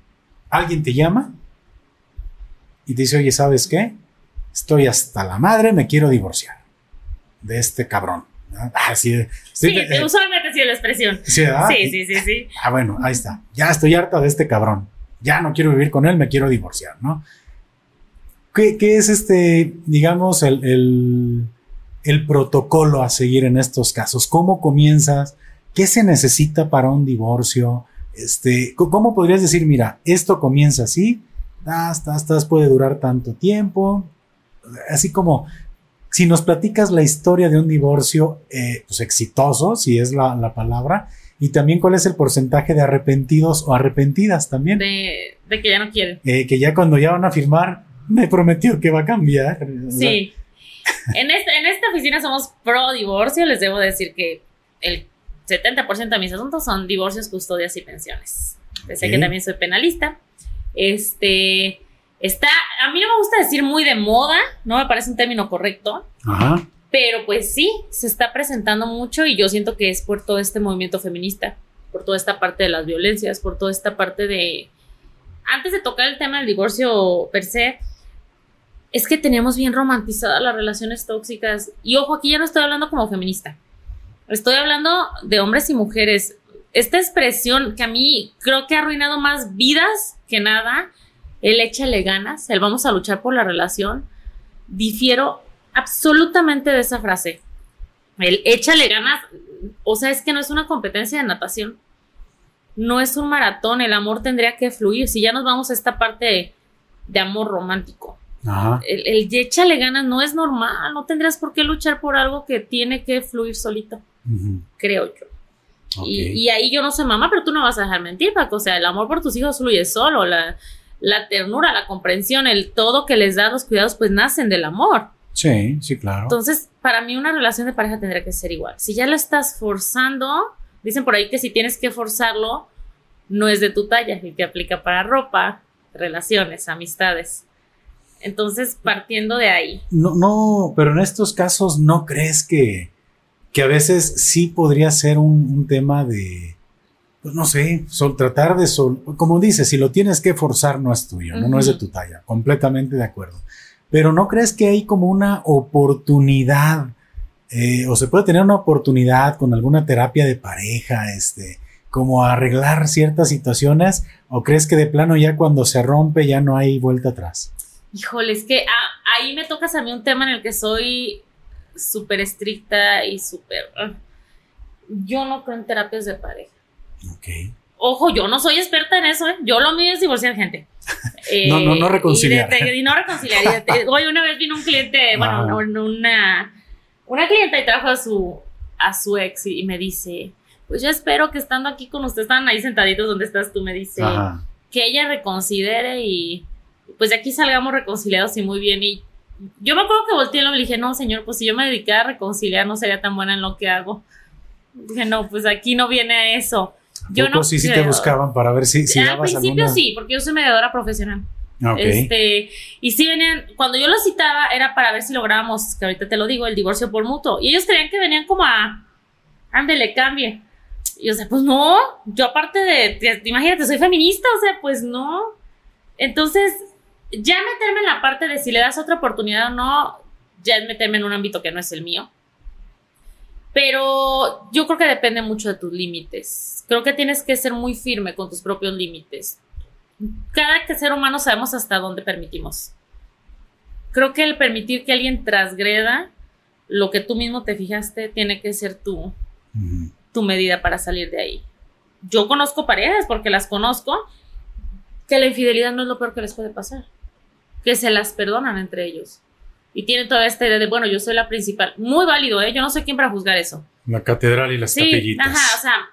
alguien te llama y dice, oye, ¿sabes qué? estoy hasta la madre, me quiero divorciar de este cabrón. Así ah, sí, eh, usualmente sí la expresión. ¿Sí, sí, sí, sí, Ah, bueno, ahí está. Ya estoy harta de este cabrón. Ya no quiero vivir con él, me quiero divorciar, ¿no? ¿Qué, es este, digamos, el, el, protocolo a seguir en estos casos? ¿Cómo comienzas? ¿Qué se necesita para un divorcio? Este, ¿Cómo podrías decir, mira, esto comienza así, hasta, hasta puede durar tanto tiempo, así como si nos platicas la historia de un divorcio eh, pues exitoso, si es la, palabra, y también cuál es el porcentaje de arrepentidos o arrepentidas también. De, que ya no quieren. Eh, que ya cuando ya van a firmar, me prometió que va a cambiar. Sí. en, esta, en esta oficina somos pro divorcio, les debo decir que el 70% de mis asuntos son divorcios, custodias y pensiones. Pensé que también soy penalista. Este, Está, a mí no me gusta decir muy de moda, no me parece un término correcto. Ajá. Pero pues sí, se está presentando mucho y yo siento que es por todo este movimiento feminista, por toda esta parte de las violencias, por toda esta parte de... Antes de tocar el tema del divorcio per se, es que teníamos bien romantizadas las relaciones tóxicas. Y ojo, aquí ya no estoy hablando como feminista. Estoy hablando de hombres y mujeres. Esta expresión que a mí creo que ha arruinado más vidas que nada el échale ganas, el vamos a luchar por la relación, difiero absolutamente de esa frase. El échale ganas, o sea, es que no es una competencia de natación, no es un maratón, el amor tendría que fluir. Si ya nos vamos a esta parte de, amor romántico. El, el, échale ganas no es normal, no tendrías por qué luchar por algo que tiene que fluir solito, creo yo. Y, y, ahí yo no sé mamá, pero tú no vas a dejar mentir, Paco. O sea, el amor por tus hijos fluye solo. La, la ternura, la comprensión, el todo que les da los cuidados, pues nacen del amor. Sí, sí, claro. Entonces, para mí una relación de pareja tendría que ser igual. Si ya la estás forzando, dicen por ahí que si tienes que forzarlo, no es de tu talla y te aplica para ropa, relaciones, amistades. Entonces, partiendo de ahí. No, no, pero en estos casos, ¿no crees que, que a veces sí podría ser un tema de, pues no sé, sol, tratar de, sol, como dices, si lo tienes que forzar no es tuyo, ¿no? no es de tu talla, completamente de acuerdo. Pero ¿no crees que hay como una oportunidad eh, o se puede tener una oportunidad con alguna terapia de pareja, este, como arreglar ciertas situaciones o crees que de plano ya cuando se rompe ya no hay vuelta atrás? Híjole, es que ah, ahí me tocas a mí un tema en el que soy súper estricta y súper... Ah, yo no creo en terapias de pareja. Ojo, yo no soy experta en eso, ¿eh? Yo lo mío es divorciar gente. no, no, no reconciliar. Y, no reconciliar. hoy una vez vino un cliente, bueno, una, una clienta y trajo a su, a su ex y, me dice, pues yo espero que estando aquí con usted, están ahí sentaditos donde estás tú, me dice, que ella reconsidere y pues de aquí salgamos reconciliados y muy bien. Y yo me acuerdo que volteé y le dije, no, señor, pues si yo me dedicara a reconciliar no sería tan buena en lo que hago. Dije, no, pues aquí no viene eso. Yo no sí, sí te buscaban para ver si, si Al principio sí, porque yo soy mediadora profesional. Este, y sí venían, cuando yo los citaba era para ver si lográbamos, que ahorita te lo digo, el divorcio por mutuo. Y ellos creían que venían como a, ándele, cambie. Y yo, sea, pues no, yo aparte de, imagínate, soy feminista, o sea, pues no. Entonces, ya meterme en la parte de si le das otra oportunidad o no, ya es meterme en un ámbito que no es el mío. Pero yo creo que depende mucho de tus límites. Creo que tienes que ser muy firme con tus propios límites. Cada ser humano sabemos hasta dónde permitimos. creo que el permitir que alguien transgreda lo que tú mismo te fijaste tiene que ser tu, tu medida para salir de ahí. Yo conozco parejas, porque las conozco, que la infidelidad no es lo peor que les puede pasar, que se las perdonan entre ellos. Y tienen toda esta idea de, bueno, yo soy la principal. Muy válido, ¿eh? Yo no sé quién para juzgar eso. La catedral y las sí, Ajá, o sea,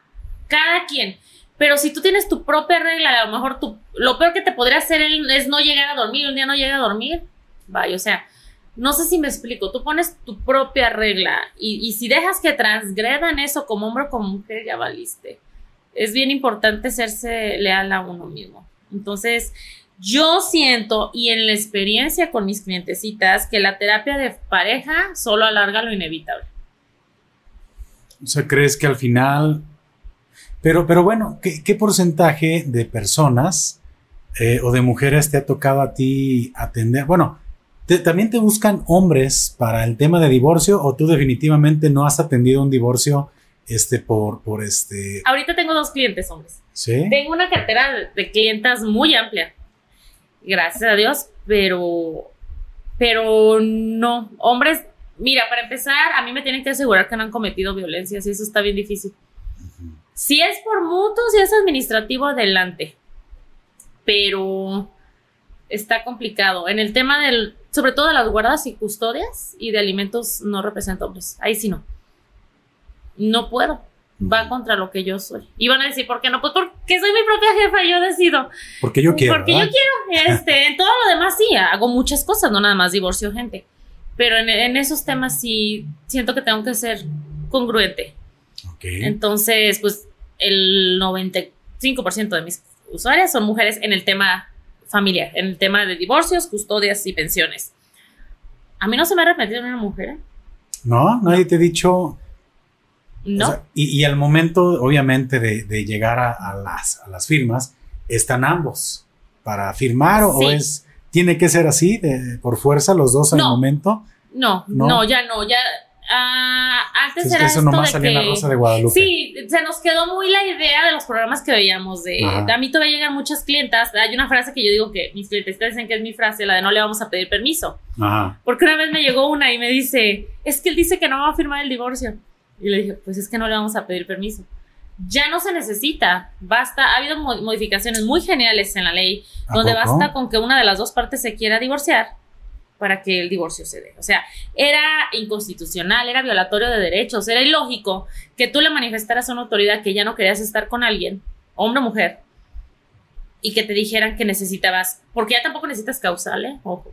cada quien. Pero si tú tienes tu propia regla, a lo mejor tú, lo peor que te podría hacer es no llegar a dormir, un día no llega a dormir, vaya, o sea, no sé si me explico, tú pones tu propia regla y, si dejas que transgredan eso como hombre o como mujer, ya valiste. Es bien importante serse leal a uno mismo. Entonces, yo siento y en la experiencia con mis clientecitas que la terapia de pareja solo alarga lo inevitable. O sea, ¿crees que al final pero, pero bueno, ¿qué, porcentaje de personas eh, o de mujeres te ha tocado a ti atender? Bueno, ¿también te buscan hombres para el tema de divorcio o tú definitivamente no has atendido un divorcio este, por, por este... Ahorita tengo dos clientes hombres. Sí. Tengo una cartera de clientas muy amplia. Gracias a Dios, pero, pero no, hombres, mira, para empezar, a mí me tienen que asegurar que no han cometido violencia, y eso está bien difícil. Si es por mutuos y es administrativo, adelante. Pero está complicado. En el tema del, sobre todo de las guardas y custodias y de alimentos no representa hombres. Ahí sí no. No puedo. Va contra lo que yo soy. Y van a decir, ¿por qué no? Pues porque soy mi propia jefa, yo decido. Porque yo quiero. Porque yo quiero. Este, en todo lo demás sí, hago muchas cosas, no nada más divorcio gente. Pero en, en esos temas sí siento que tengo que ser congruente. Okay. Entonces, pues el 95% de mis usuarias son mujeres en el tema familiar, en el tema de divorcios, custodias y pensiones. A mí no se me ha repetido una mujer. No, nadie te ha dicho. No. y, al momento, obviamente, de, llegar a, las, las, firmas, están ambos para firmar o, es. ¿Tiene que ser así, de, por fuerza, los dos al momento? No, no, no, ya no, ya Ah, antes era eso nomás salía la Rosa de Guadalupe. Sí, se nos quedó muy la idea de los programas que veíamos. De, a mí todavía llegan muchas clientas. Hay una frase que yo digo que mis clientes dicen que es mi frase, la de no le vamos a pedir permiso. Porque una vez me llegó una y me dice, es que él dice que no va a firmar el divorcio. Y le dije, pues es que no le vamos a pedir permiso. Ya no se necesita, basta, ha habido modificaciones muy geniales en la ley, donde basta con que una de las dos partes se quiera divorciar para que el divorcio se dé. O sea, era inconstitucional, era violatorio de derechos, era ilógico que tú le manifestaras a una autoridad que ya no querías estar con alguien, hombre o mujer, y que te dijeran que necesitabas, porque ya tampoco necesitas causal, ¿eh? Ojo.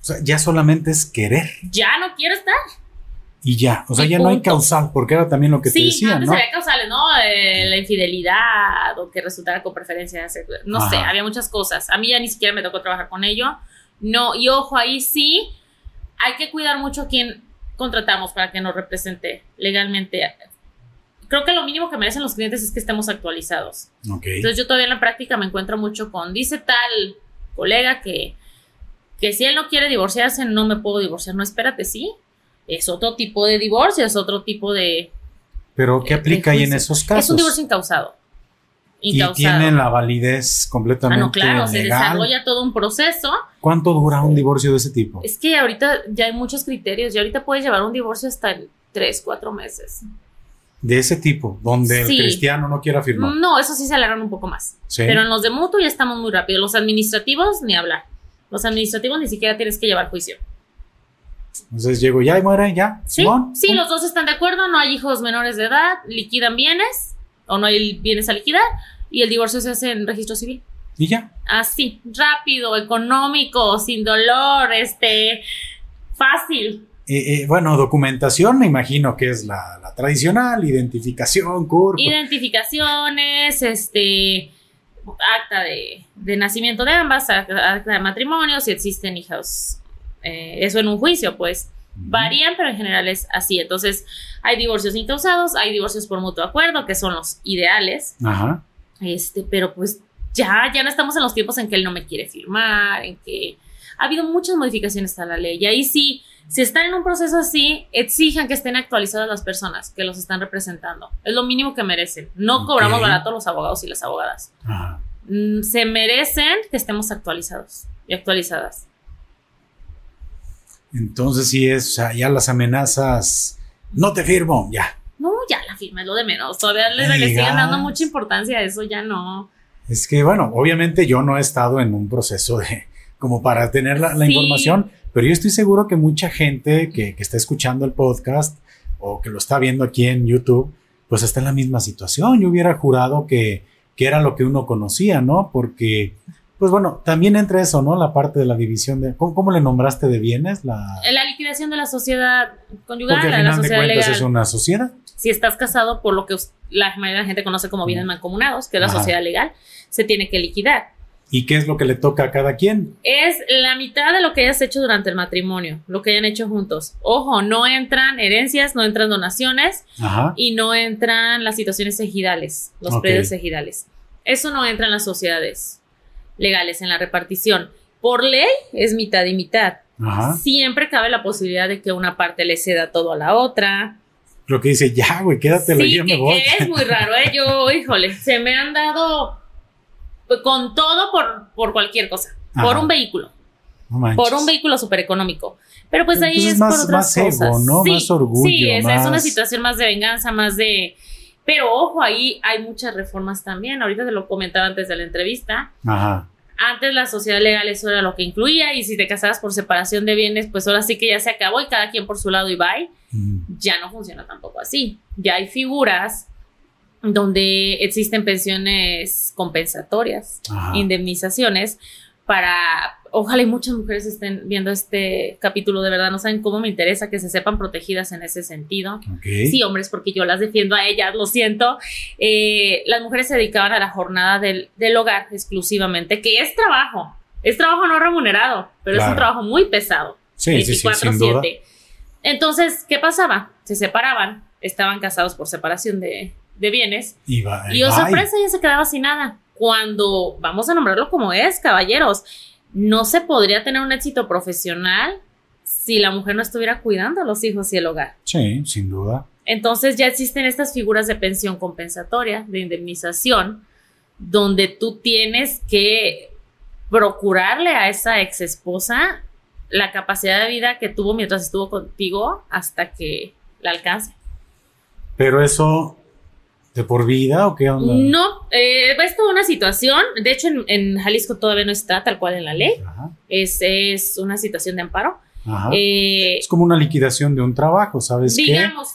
O sea, ya solamente es querer. Ya no quiero estar. Y ya, o sea, ya no hay causal, porque era también lo que te decía, antes ¿no? había causales, ¿no? Eh, la infidelidad o que resultara con preferencias, no sé, había muchas cosas. A mí ya ni siquiera me tocó trabajar con ello no, y ojo, ahí sí hay que cuidar mucho a quién contratamos para que nos represente legalmente. Creo que lo mínimo que merecen los clientes es que estemos actualizados. Entonces yo todavía en la práctica me encuentro mucho con, dice tal colega que, que si él no quiere divorciarse, no me puedo divorciar. No, espérate, sí. Es otro tipo de divorcio, es otro tipo de... Pero ¿qué aplica ahí en esos casos? Es un divorcio incausado. Y tienen la validez completamente. Ah, no, claro, se desarrolla todo un proceso. ¿Cuánto dura un divorcio de ese tipo? Es que ahorita ya hay muchos criterios y ahorita puedes llevar un divorcio hasta tres, cuatro meses. De ese tipo, donde el cristiano no quiera firmar. No, eso sí se alargan un poco más. Pero en los de mutuo ya estamos muy rápido. Los administrativos, ni hablar. Los administrativos ni siquiera tienes que llevar juicio. Entonces llego ya y muere ya. Sí, sí, los dos están de acuerdo, no hay hijos menores de edad, liquidan bienes o no hay bienes a liquidar y el divorcio se hace en registro civil. ¿Y ya? Así, rápido, económico, sin dolor, este, fácil. Eh, eh, bueno, documentación me imagino que es la, tradicional, identificación, curso. Identificaciones, este, acta de, nacimiento de ambas, acta de matrimonio, si existen hijos, eh, eso en un juicio, pues. Varían, pero en general es así. Entonces, hay divorcios incausados, hay divorcios por mutuo acuerdo, que son los ideales. Ajá. Este, pero pues ya, ya no estamos en los tiempos en que él no me quiere firmar, en que ha habido muchas modificaciones a la ley. Y ahí sí, si están en un proceso así, exijan que estén actualizadas las personas que los están representando. Es lo mínimo que merecen. No cobramos barato los abogados y las abogadas. Ajá. Mm, se merecen que estemos actualizados y actualizadas. Entonces sí es, o sea, ya las amenazas, no te firmo, ya. No, ya la firma es lo de menos. Todavía le, le siguen dando mucha importancia a eso, ya no. Es que, bueno, obviamente yo no he estado en un proceso de como para tener la, información, pero yo estoy seguro que mucha gente que, que, está escuchando el podcast o que lo está viendo aquí en YouTube, pues está en la misma situación. Yo hubiera jurado que, que era lo que uno conocía, ¿no? Porque pues bueno, también entra eso, ¿no? La parte de la división de. ¿Cómo, le nombraste de bienes? La, la liquidación de la sociedad conyugal, Porque al la final de cuentas es una sociedad. Si estás casado por lo que la mayoría de la gente conoce como bienes mancomunados, que es la sociedad legal, se tiene que liquidar. ¿Y qué es lo que le toca a cada quien? Es la mitad de lo que hayas hecho durante el matrimonio, lo que hayan hecho juntos. Ojo, no entran herencias, no entran donaciones y no entran las situaciones ejidales, los predios ejidales. Eso no entra en las sociedades legales en la repartición. Por ley es mitad y mitad. Siempre cabe la posibilidad de que una parte le ceda todo a la otra. Lo que dice, ya, güey, quédate sí, yo me voy. es muy raro, ¿eh? Yo, híjole, se me han dado con todo por, por cualquier cosa. Por un vehículo. por un vehículo súper económico. Pero pues ahí es, más, por otras más Ego, ¿no? más orgullo. Sí, es, una situación más de venganza, más de. Pero ojo, ahí hay muchas reformas también. Ahorita te lo comentaba antes de la entrevista. Ajá. Antes la sociedad legal eso era lo que incluía y si te casabas por separación de bienes, pues ahora sí que ya se acabó y cada quien por su lado y bye. Ya no funciona tampoco así. Ya hay figuras donde existen pensiones compensatorias, indemnizaciones para ojalá y muchas mujeres estén viendo este capítulo de verdad, no saben cómo me interesa que se sepan protegidas en ese sentido. Sí, hombres, porque yo las defiendo a ellas, lo siento. Eh, las mujeres se dedicaban a la jornada del, hogar exclusivamente, que es trabajo, es trabajo no remunerado, pero es un trabajo muy pesado. Sí, 24/7. Sí, Entonces, ¿qué pasaba? Se separaban, estaban casados por separación de, bienes. Y, y oh, sorpresa, ya se quedaba sin nada. Cuando, vamos a nombrarlo como es, caballeros, no se podría tener un éxito profesional si la mujer no estuviera cuidando a los hijos y el hogar. Sí, sin duda. Entonces ya existen estas figuras de pensión compensatoria, de indemnización, donde tú tienes que procurarle a esa ex esposa la capacidad de vida que tuvo mientras estuvo contigo hasta que la alcance. Pero eso ¿De por vida o qué onda? No, eh, es toda una situación. De hecho, en, Jalisco todavía no está tal cual en la ley. Es, es una situación de amparo. Eh, es como una liquidación de un trabajo, ¿sabes? Digamos.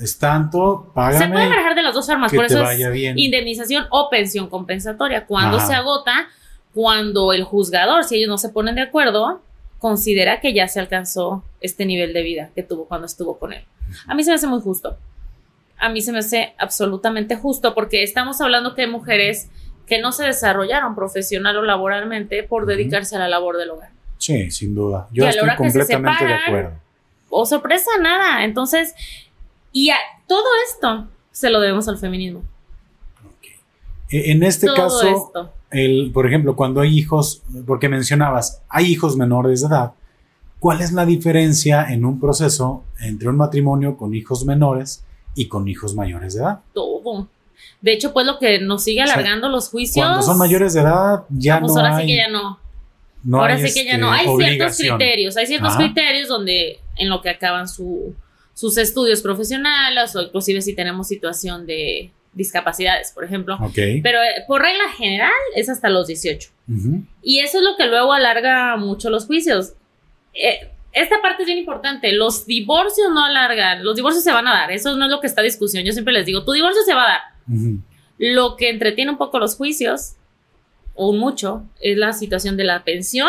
Es tanto, págame. Se puede manejar de las dos formas, por eso es indemnización o pensión compensatoria. Cuando se agota, cuando el juzgador, si ellos no se ponen de acuerdo, considera que ya se alcanzó este nivel de vida que tuvo cuando estuvo con él. A mí se me hace muy justo a mí se me hace absolutamente justo porque estamos hablando que hay mujeres que no se desarrollaron profesional o laboralmente por dedicarse a la labor del hogar. Sí, sin duda. Yo estoy completamente de acuerdo. O sorpresa, nada. Entonces, y a todo esto se lo debemos al feminismo. E, en este caso, el, por ejemplo, cuando hay hijos, porque mencionabas, hay hijos menores de edad, ¿cuál es la diferencia en un proceso entre un matrimonio con hijos menores y con hijos mayores de edad. Todo. De hecho, pues lo que nos sigue alargando los juicios. Cuando son mayores de edad, ya no. Pues ahora sí que ya no. ahora sí que ya no. Hay ciertos criterios. Hay ciertos criterios donde en lo que acaban su, sus estudios profesionales o inclusive si tenemos situación de discapacidades, por ejemplo. Pero eh, por regla general es hasta los 18. Y eso es lo que luego alarga mucho los juicios. Eh, esta parte es bien importante. Los divorcios no alargan, los divorcios se van a dar. Eso no es lo que está en discusión. Yo siempre les digo, tu divorcio se va a dar. Lo que entretiene un poco los juicios, o mucho, es la situación de la pensión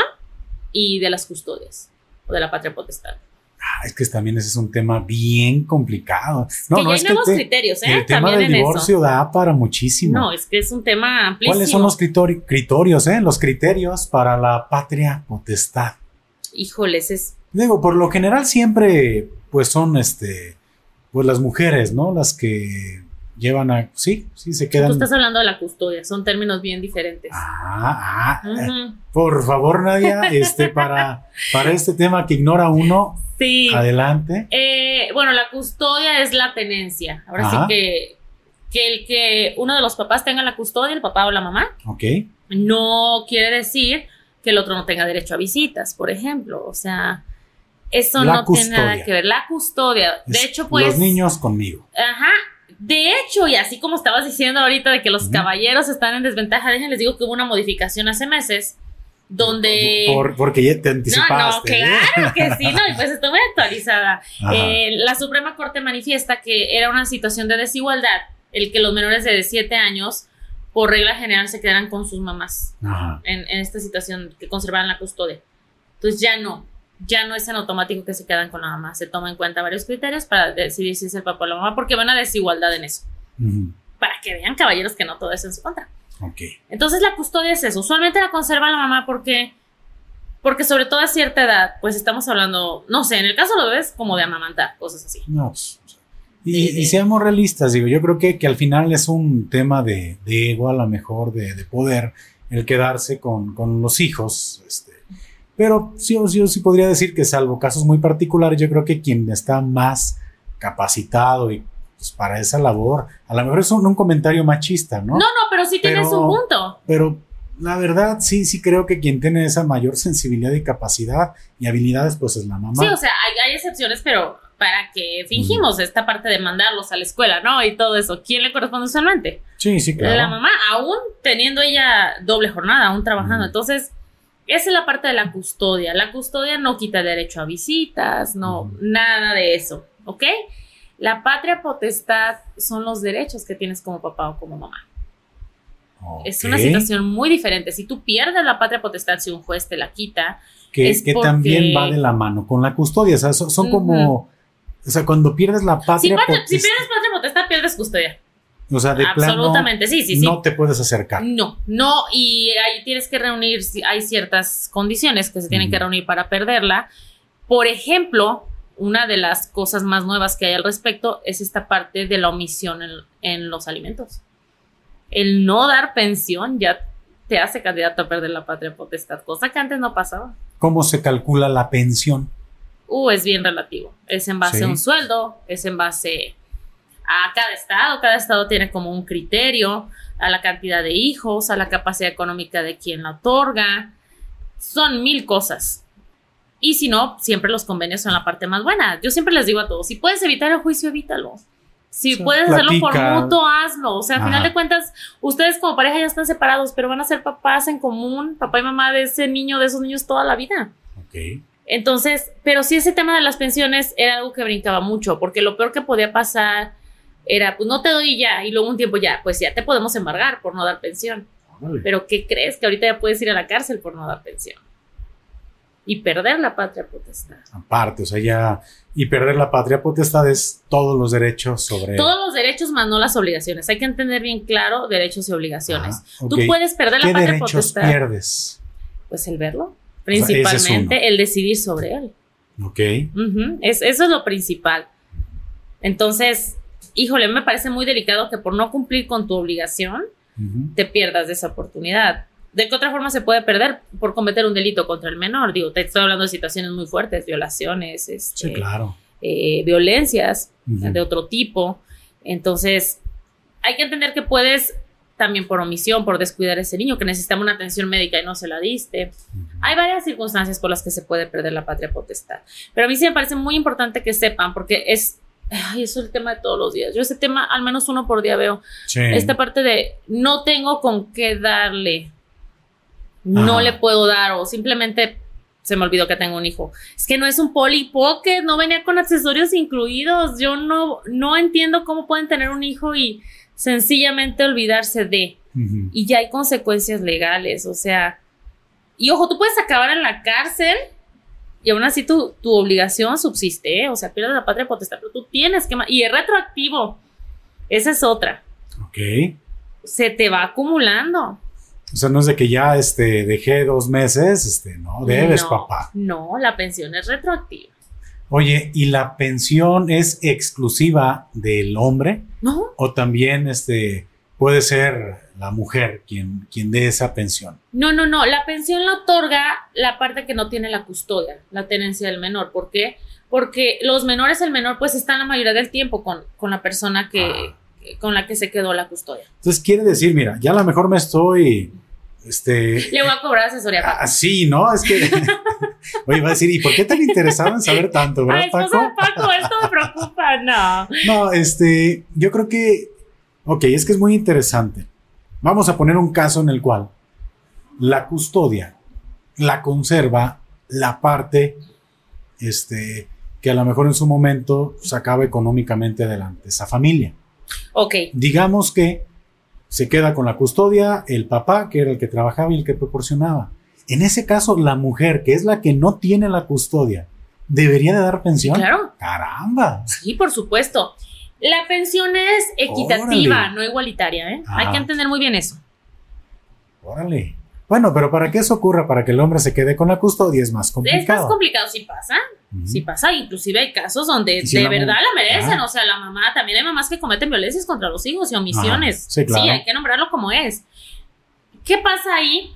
y de las custodias, o de la patria potestad. Ah, es que también ese es un tema bien complicado. No, no hay nuevos criterios, ¿eh? El tema del divorcio da para muchísimo. No, es que es un tema amplísimo. ¿Cuáles son los criterios, eh? Los criterios para la patria potestad. Híjoles, es Digo, por lo general siempre, pues son, este, pues las mujeres, ¿no? Las que llevan a, sí, sí, se quedan. Tú estás hablando de la custodia, son términos bien diferentes. Ah, ah, por favor, Nadia, este, para, para este tema que ignora uno, sí. adelante. Eh, bueno, la custodia es la tenencia. Ahora sí que, que el que uno de los papás tenga la custodia, el papá o la mamá. Ok. No quiere decir que el otro no tenga derecho a visitas, por ejemplo. O sea, Eso no tiene nada que ver. La custodia. De hecho, pues. Los niños conmigo. Ajá. De hecho, y así como estabas diciendo ahorita de que los caballeros están en desventaja, déjenles digo que hubo una modificación hace meses donde... Por, porque ya te anticipaste. No, no, claro que sí, no, pues estoy muy actualizada. Eh, la Suprema Corte manifiesta que era una situación de desigualdad el que los menores de 7 años, por regla general, se quedaran con sus mamás en, en, esta situación, que conservaran la custodia. Entonces ya no, ya no es en automático que se quedan con la mamá, se toma en cuenta varios criterios para decidir si es el papá o la mamá, porque van a desigualdad en eso. Para que vean, caballeros, que no todo es en su contra. Entonces la custodia es eso. Usualmente la conserva la mamá porque, porque sobre todo a cierta edad, pues estamos hablando, no sé, en el caso lo ves como de amamantar, cosas así. No, pues, y, seamos realistas, digo, yo creo que, que, al final es un tema de, de ego, a lo mejor, de, de poder, el quedarse con, con los hijos. Este. Pero sí, sí, sí podría decir que salvo casos muy particulares, yo creo que quien está más capacitado y pues, para esa labor. A lo mejor es un, comentario machista, ¿no? No, no, pero sí tienes un punto. Pero la verdad, sí, sí creo que quien tiene esa mayor sensibilidad y capacidad y habilidades, pues es la mamá. Sí, o sea, hay, excepciones, pero para que fingimos esta parte de mandarlos a la escuela, ¿no? Y todo eso, ¿quién le corresponde usualmente? Sí, sí, claro. La mamá, aún teniendo ella doble jornada, aún trabajando. Entonces, esa es la parte de la custodia. La custodia no quita derecho a visitas, no, nada de eso, ¿ok? La patria potestad son los derechos que tienes como papá o como mamá. Es una situación muy diferente. Si tú pierdes la patria potestad, si un juez te la quita. Que, es que también va de la mano con la custodia. O sea, son, como. O sea, cuando pierdes la patria, potestad. Si pierdes patria potestad, pierdes custodia. O sea, de Absolutamente, plano, sí, sí, sí. No te puedes acercar. No, no, y ahí tienes que reunir, hay ciertas condiciones que se tienen que reunir para perderla. Por ejemplo, una de las cosas más nuevas que hay al respecto es esta parte de la omisión en, los alimentos. El no dar pensión ya te hace candidato a perder la patria potestad, cosa que antes no pasaba. ¿Cómo se calcula la pensión? Uh, es bien relativo. Es en base a un sueldo, es en base a cada estado. Cada estado tiene como un criterio, a la cantidad de hijos, a la capacidad económica de quien la otorga. Son mil cosas. Y si no, siempre los convenios son la parte más buena. Yo siempre les digo a todos, si puedes evitar el juicio, evítalo. Si puedes hacerlo por mutuo, hazlo. O sea, a final de cuentas, ustedes como pareja ya están separados, pero van a ser papás en común, papá y mamá de ese niño, de esos niños toda la vida. Ok. Entonces, pero sí ese tema de las pensiones era algo que brincaba mucho, porque lo peor que podía pasar era, pues no te doy ya, y luego un tiempo ya, pues ya te podemos embargar por no dar pensión. Pero ¿qué crees? Que ahorita ya puedes ir a la cárcel por no dar pensión y perder la patria potestad. Aparte, o sea, ya. Y perder la patria potestad es todos los derechos sobre. Todos los derechos más no las obligaciones. Hay que entender bien claro derechos y obligaciones. Tú puedes perder la patria derechos pierdes? Pues el verlo. Principalmente el decidir sobre él. Ok. es, eso es lo principal. Entonces, híjole, me parece muy delicado que por no cumplir con tu obligación te pierdas de esa oportunidad. ¿De qué otra forma se puede perder? Por cometer un delito contra el menor. Digo, te estoy hablando de situaciones muy fuertes, violaciones, este, eh, violencias de otro tipo. Entonces, hay que entender que puedes también por omisión, por descuidar a ese niño que necesitaba una atención médica y no se la diste. Hay varias circunstancias por las que se puede perder la patria potestad. Pero a mí sí me parece muy importante que sepan, porque es, ay, eso es el tema de todos los días. Yo ese tema, al menos uno por día veo. Esta parte de no tengo con qué darle no le puedo dar o simplemente se me olvidó que tengo un hijo. Es que no es un Polly Pocket, no venía con accesorios incluidos. Yo no, no entiendo cómo pueden tener un hijo y sencillamente olvidarse de. Y ya hay consecuencias legales, o sea. Y ojo, tú puedes acabar en la cárcel y aún así tu, tu obligación subsiste, ¿eh? o sea, pierdes la patria potestad, pero tú tienes que. Y es retroactivo. Esa es otra. Ok. Se te va acumulando. O sea, no es de que ya este, dejé dos meses, este, no, debes, papá. No, la pensión es retroactiva. Oye, ¿y la pensión es exclusiva del hombre? No. ¿O también este, puede ser la mujer quien, quien dé esa pensión? No, no, no. La pensión la otorga la parte que no tiene la custodia, la tenencia del menor. ¿Por qué? Porque los menores, el menor, pues están la mayoría del tiempo con, con la persona que, ah con la que se quedó la custodia. Entonces quiere decir, mira, ya a lo mejor me estoy Este, Le voy a cobrar asesoría. Ah, sí, ¿no? Es que. Oye, va a decir, ¿y por qué tan interesado en saber tanto, verdad, Ay, Paco? Paco, esto me preocupa, no. No, este, yo creo que. Ok, es que es muy interesante. Vamos a poner un caso en el cual la custodia la conserva la parte este, que a lo mejor en su momento sacaba económicamente adelante esa familia. Ok. Digamos que se queda con la custodia el papá, que era el que trabajaba y el que proporcionaba. En ese caso, la mujer, que es la que no tiene la custodia, ¿debería de dar pensión? claro. Caramba. Sí, por supuesto. La pensión es equitativa, no igualitaria, ¿eh? Hay que entender muy bien eso. Órale. Bueno, pero para que eso ocurra, para que el hombre se quede con la custodia, es más complicado. Es más complicado, sí pasa. Sí pasa. Inclusive hay casos donde de verdad la merecen. O sea, la mamá, también hay mamás que cometen violencias contra los hijos y omisiones. Sí, claro. sí, hay que nombrarlo como es. ¿Qué pasa ahí?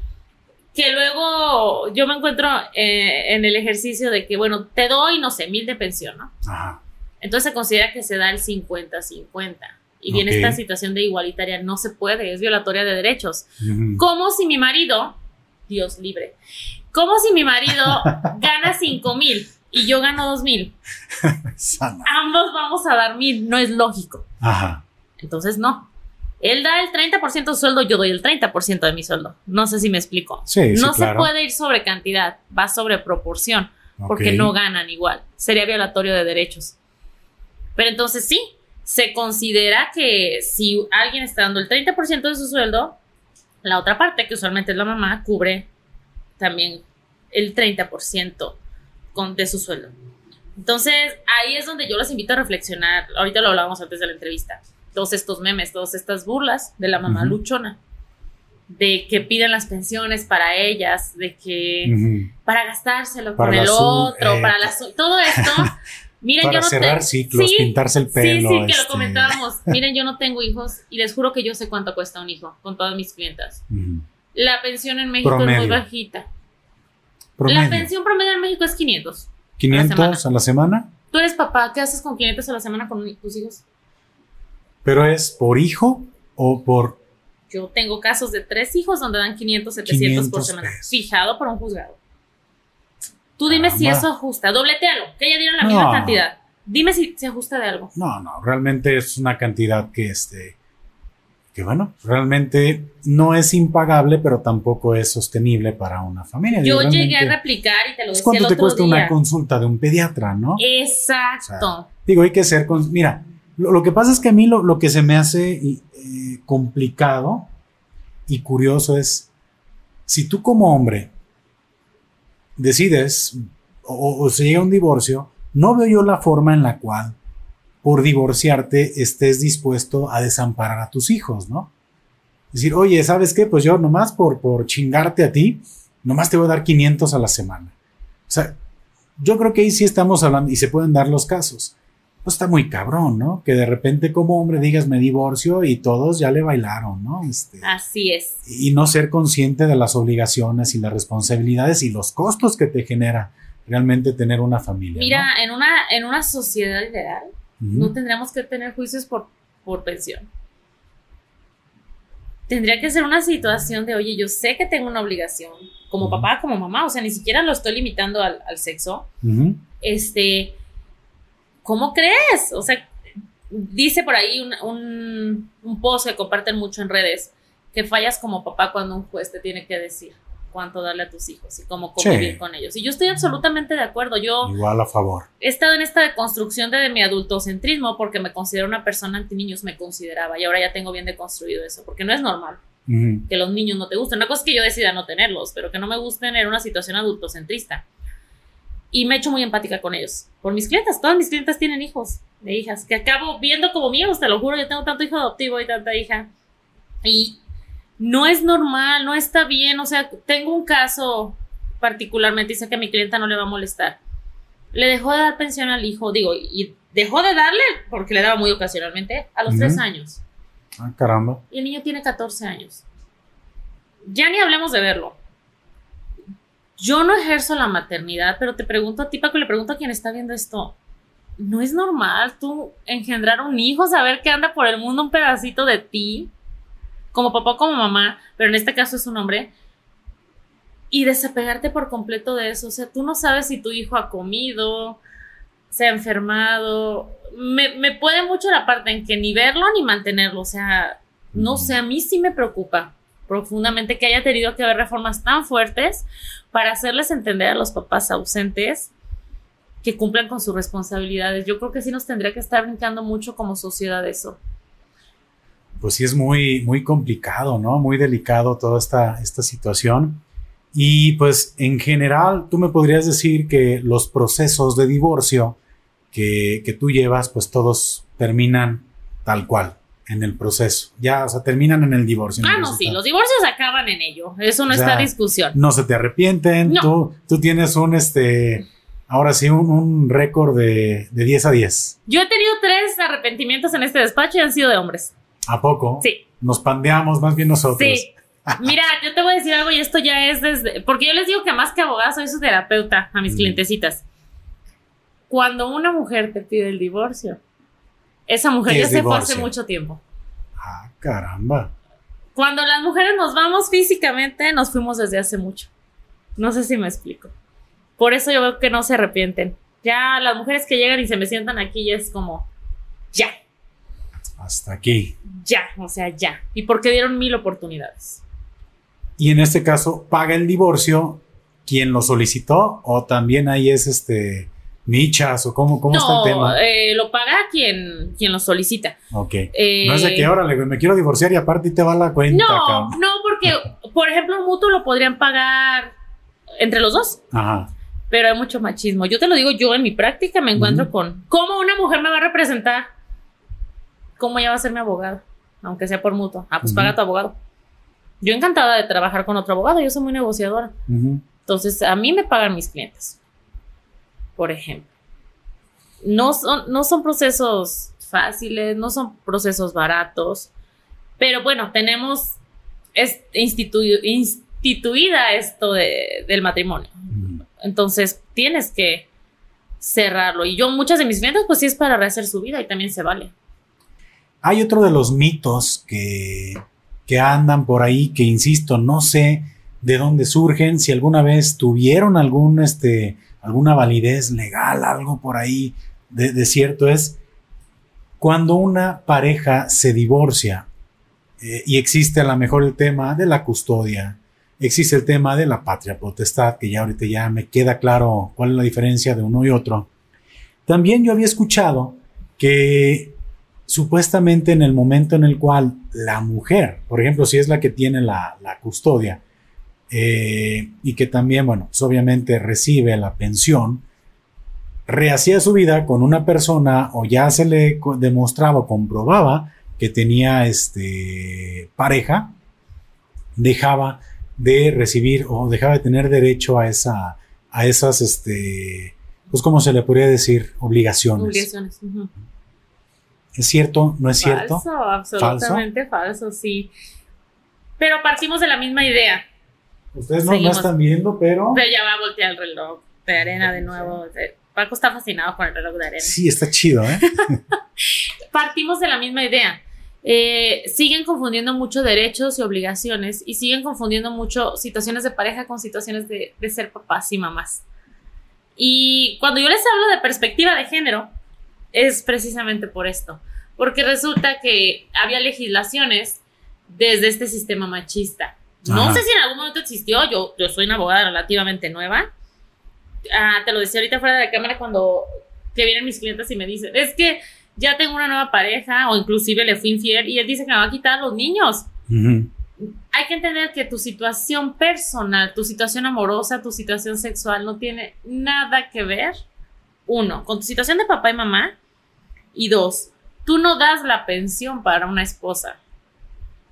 Que luego yo me encuentro eh, en el ejercicio de que, bueno, te doy, no sé, mil de pensión, ¿no? Ajá. Entonces se considera que se da el 50-50 y viene esta situación de igualitaria, no se puede, es violatoria de derechos. Como si mi marido, Dios libre, como si mi marido gana 5 mil y yo gano 2 mil. Ambos vamos a dar mil, no es lógico. Ajá. Entonces, no. Él da el 30% de sueldo, yo doy el 30% de mi sueldo. No sé si me explico. Sí, no se puede ir sobre cantidad, va sobre proporción, porque no ganan igual. Sería violatorio de derechos. Pero entonces sí, se considera que si alguien está dando el 30% de su sueldo, la otra parte, que usualmente es la mamá, cubre también el 30% con, de su sueldo. Entonces, ahí es donde yo los invito a reflexionar. Ahorita lo hablábamos antes de la entrevista. Todos estos memes, todas estas burlas de la mamá luchona, de que piden las pensiones para ellas, de que para gastárselo con el otro, para la todo esto Miren, Para yo no cerrar ciclos, pintarse el pelo. Sí, sí, que lo este. comentábamos. Miren, yo no tengo hijos y les juro que yo sé cuánto cuesta un hijo con todas mis clientas. La pensión en México es muy bajita. La pensión promedio en México es 500. ¿500 a la, semana? Tú eres papá, ¿qué haces con 500 a la semana con tus hijos? ¿Pero es por hijo o por...? Yo tengo casos de tres hijos donde dan 500, 700 por semana. Fijado por un juzgado. Tú dime si eso ajusta, dobletealo, que ella diera la misma cantidad. Dime si se ajusta de algo. No, no, realmente es una cantidad que este que bueno, realmente no es impagable, pero tampoco es sostenible para una familia. Yo llegué a replicar y te lo decía ¿Cuánto te cuesta una consulta de un pediatra, no? Exacto. digo, hay que ser con, mira, lo, que pasa es que a mí lo, que se me hace eh, complicado y curioso es si tú como hombre decides o, se llega a un divorcio, no veo yo la forma en la cual por divorciarte estés dispuesto a desamparar a tus hijos, ¿no? Decir, oye, ¿sabes qué? Pues yo nomás por, por chingarte a ti, nomás te voy a dar 500 a la semana. O sea, yo creo que ahí sí estamos hablando y se pueden dar los casos pues está muy cabrón, ¿no? Que de repente como hombre digas me divorcio y todos ya le bailaron, ¿no? Este, Así es. Y no ser consciente de las obligaciones y las responsabilidades y los costos que te genera realmente tener una familia. Mira, en, una, en una sociedad ideal no tendríamos que tener juicios por, por pensión. Tendría que ser una situación de, oye, yo sé que tengo una obligación, como papá, como mamá, o sea, ni siquiera lo estoy limitando al, al sexo. Este, ¿cómo crees? O sea, dice por ahí un, un, post que comparten mucho en redes, que fallas como papá cuando un juez te tiene que decir cuánto darle a tus hijos y cómo convivir con ellos. Y yo estoy absolutamente de acuerdo. Yo igual a favor. He estado en esta construcción de, mi adultocentrismo porque me considero una persona anti niños, me consideraba y ahora ya tengo bien deconstruido eso, porque no es normal que los niños no te gusten. Una cosa es que yo decida no tenerlos, pero que no me gusten en una situación adultocentrista y me he hecho muy empática con ellos. Por mis clientes, todas mis clientes tienen hijos de hijas, que acabo viendo como míos, te lo juro, yo tengo tanto hijo adoptivo y tanta hija. Y no es normal, no está bien, o sea, tengo un caso particularmente, dice que a mi clienta no le va a molestar. Le dejó de dar pensión al hijo, digo, y dejó de darle, porque le daba muy ocasionalmente, a los tres años. Ah, caramba. Y el niño tiene 14 años. Ya ni hablemos de verlo yo no ejerzo la maternidad, pero te pregunto a ti, Paco, le pregunto a quien está viendo esto, ¿no es normal tú engendrar un hijo, saber que anda por el mundo un pedacito de ti? como papá o como mamá, pero en este caso es un hombre, y desapegarte por completo de eso. O sea, tú no sabes si tu hijo ha comido, se ha enfermado. Me, me puede mucho la parte en que ni verlo ni mantenerlo. O sea, no sé, a mí sí me preocupa profundamente que haya tenido que haber reformas tan fuertes para hacerles entender a los papás ausentes que cumplan con sus responsabilidades. Yo creo que sí nos tendría que estar brincando mucho como sociedad eso. Pues sí es muy, muy complicado, ¿no? Muy delicado toda esta, esta situación. Y pues en general, tú me podrías decir que los procesos de divorcio que, que tú llevas, pues todos terminan tal cual en el proceso. Ya, o sea, terminan en el divorcio. ah, no, sí, los divorcios acaban en ello. Eso no está discusión. No se te arrepienten. Tú, tú tienes un, este, ahora sí, un, un récord de, de 10 a 10. Yo he tenido tres arrepentimientos en este despacho y han sido de hombres. ¿A poco? Sí. Nos pandeamos más bien nosotros. Sí. Mira, yo te voy a decir algo y esto ya es desde. Porque yo les digo que más que abogada soy su terapeuta a mis mm. clientecitas. Cuando una mujer te pide el divorcio, esa mujer ya se fue hace mucho tiempo. Ah, caramba. Cuando las mujeres nos vamos físicamente, nos fuimos desde hace mucho. No sé si me explico. Por eso yo veo que no se arrepienten. Ya las mujeres que llegan y se me sientan aquí ya es como, ya. Hasta aquí. Ya, o sea, ya. Y porque dieron mil oportunidades. Y en este caso, ¿paga el divorcio quien lo solicitó o también ahí es este michas o cómo, cómo está el tema? Eh, lo paga quien, quien lo solicita. Ok. Eh, no es de que ahora me quiero divorciar y aparte te va la cuenta. No, no, porque, por ejemplo, un mutuo lo podrían pagar entre los dos. Ajá. Pero hay mucho machismo. Yo te lo digo, yo en mi práctica me encuentro con cómo una mujer me va a representar. ¿Cómo ella va a ser mi abogado? Aunque sea por mutuo. Ah, pues paga tu abogado. Yo encantada de trabajar con otro abogado, yo soy muy negociadora. Entonces, a mí me pagan mis clientes, por ejemplo. No son, no son procesos fáciles, no son procesos baratos, pero bueno, tenemos instituida esto del matrimonio. Entonces, tienes que cerrarlo. Y yo, muchas de mis clientes, pues sí es para rehacer su vida y también se vale. Hay otro de los mitos que que andan por ahí, que insisto, no sé de dónde surgen, si alguna vez tuvieron algún, este, alguna validez legal, algo por ahí de, cierto, es cuando una pareja se divorcia eh, y existe a lo mejor el tema de la custodia, existe el tema de la patria potestad, que ya ahorita ya me queda claro cuál es la diferencia de uno y otro. También yo había escuchado que supuestamente en el momento en el cual la mujer, por ejemplo, si es la que tiene la, custodia, eh, y que también, bueno, pues obviamente recibe la pensión, rehacía su vida con una persona o ya se le demostraba o comprobaba que tenía este, pareja, dejaba de recibir o dejaba de tener derecho a esa, a esas, este, pues, ¿cómo se le podría decir? Obligaciones. Obligaciones. ¿Es cierto? ¿No es cierto? Falso, absolutamente falso, sí. Pero partimos de la misma idea. Ustedes no, no, están viendo, pero. Pero ya va a voltear el reloj de arena de nuevo. Paco está fascinado con el reloj de arena. Sí, está chido, ¿eh? Partimos de la misma idea. Eh, siguen confundiendo mucho derechos y obligaciones y siguen confundiendo mucho situaciones de pareja con situaciones de, de ser papás y mamás. Y cuando yo les hablo de perspectiva de género, es precisamente por esto, porque resulta que había legislaciones desde este sistema machista. No sé si en algún momento existió, yo, yo soy una abogada relativamente nueva. Ah, te lo decía ahorita fuera de la cámara cuando que vienen mis clientes y me dicen, es que ya tengo una nueva pareja o inclusive le fui infiel y él dice que me va a quitar a los niños. Hay que entender que tu situación personal, tu situación amorosa, tu situación sexual no tiene nada que ver, uno, con tu situación de papá y mamá y dos, tú no das la pensión para una esposa,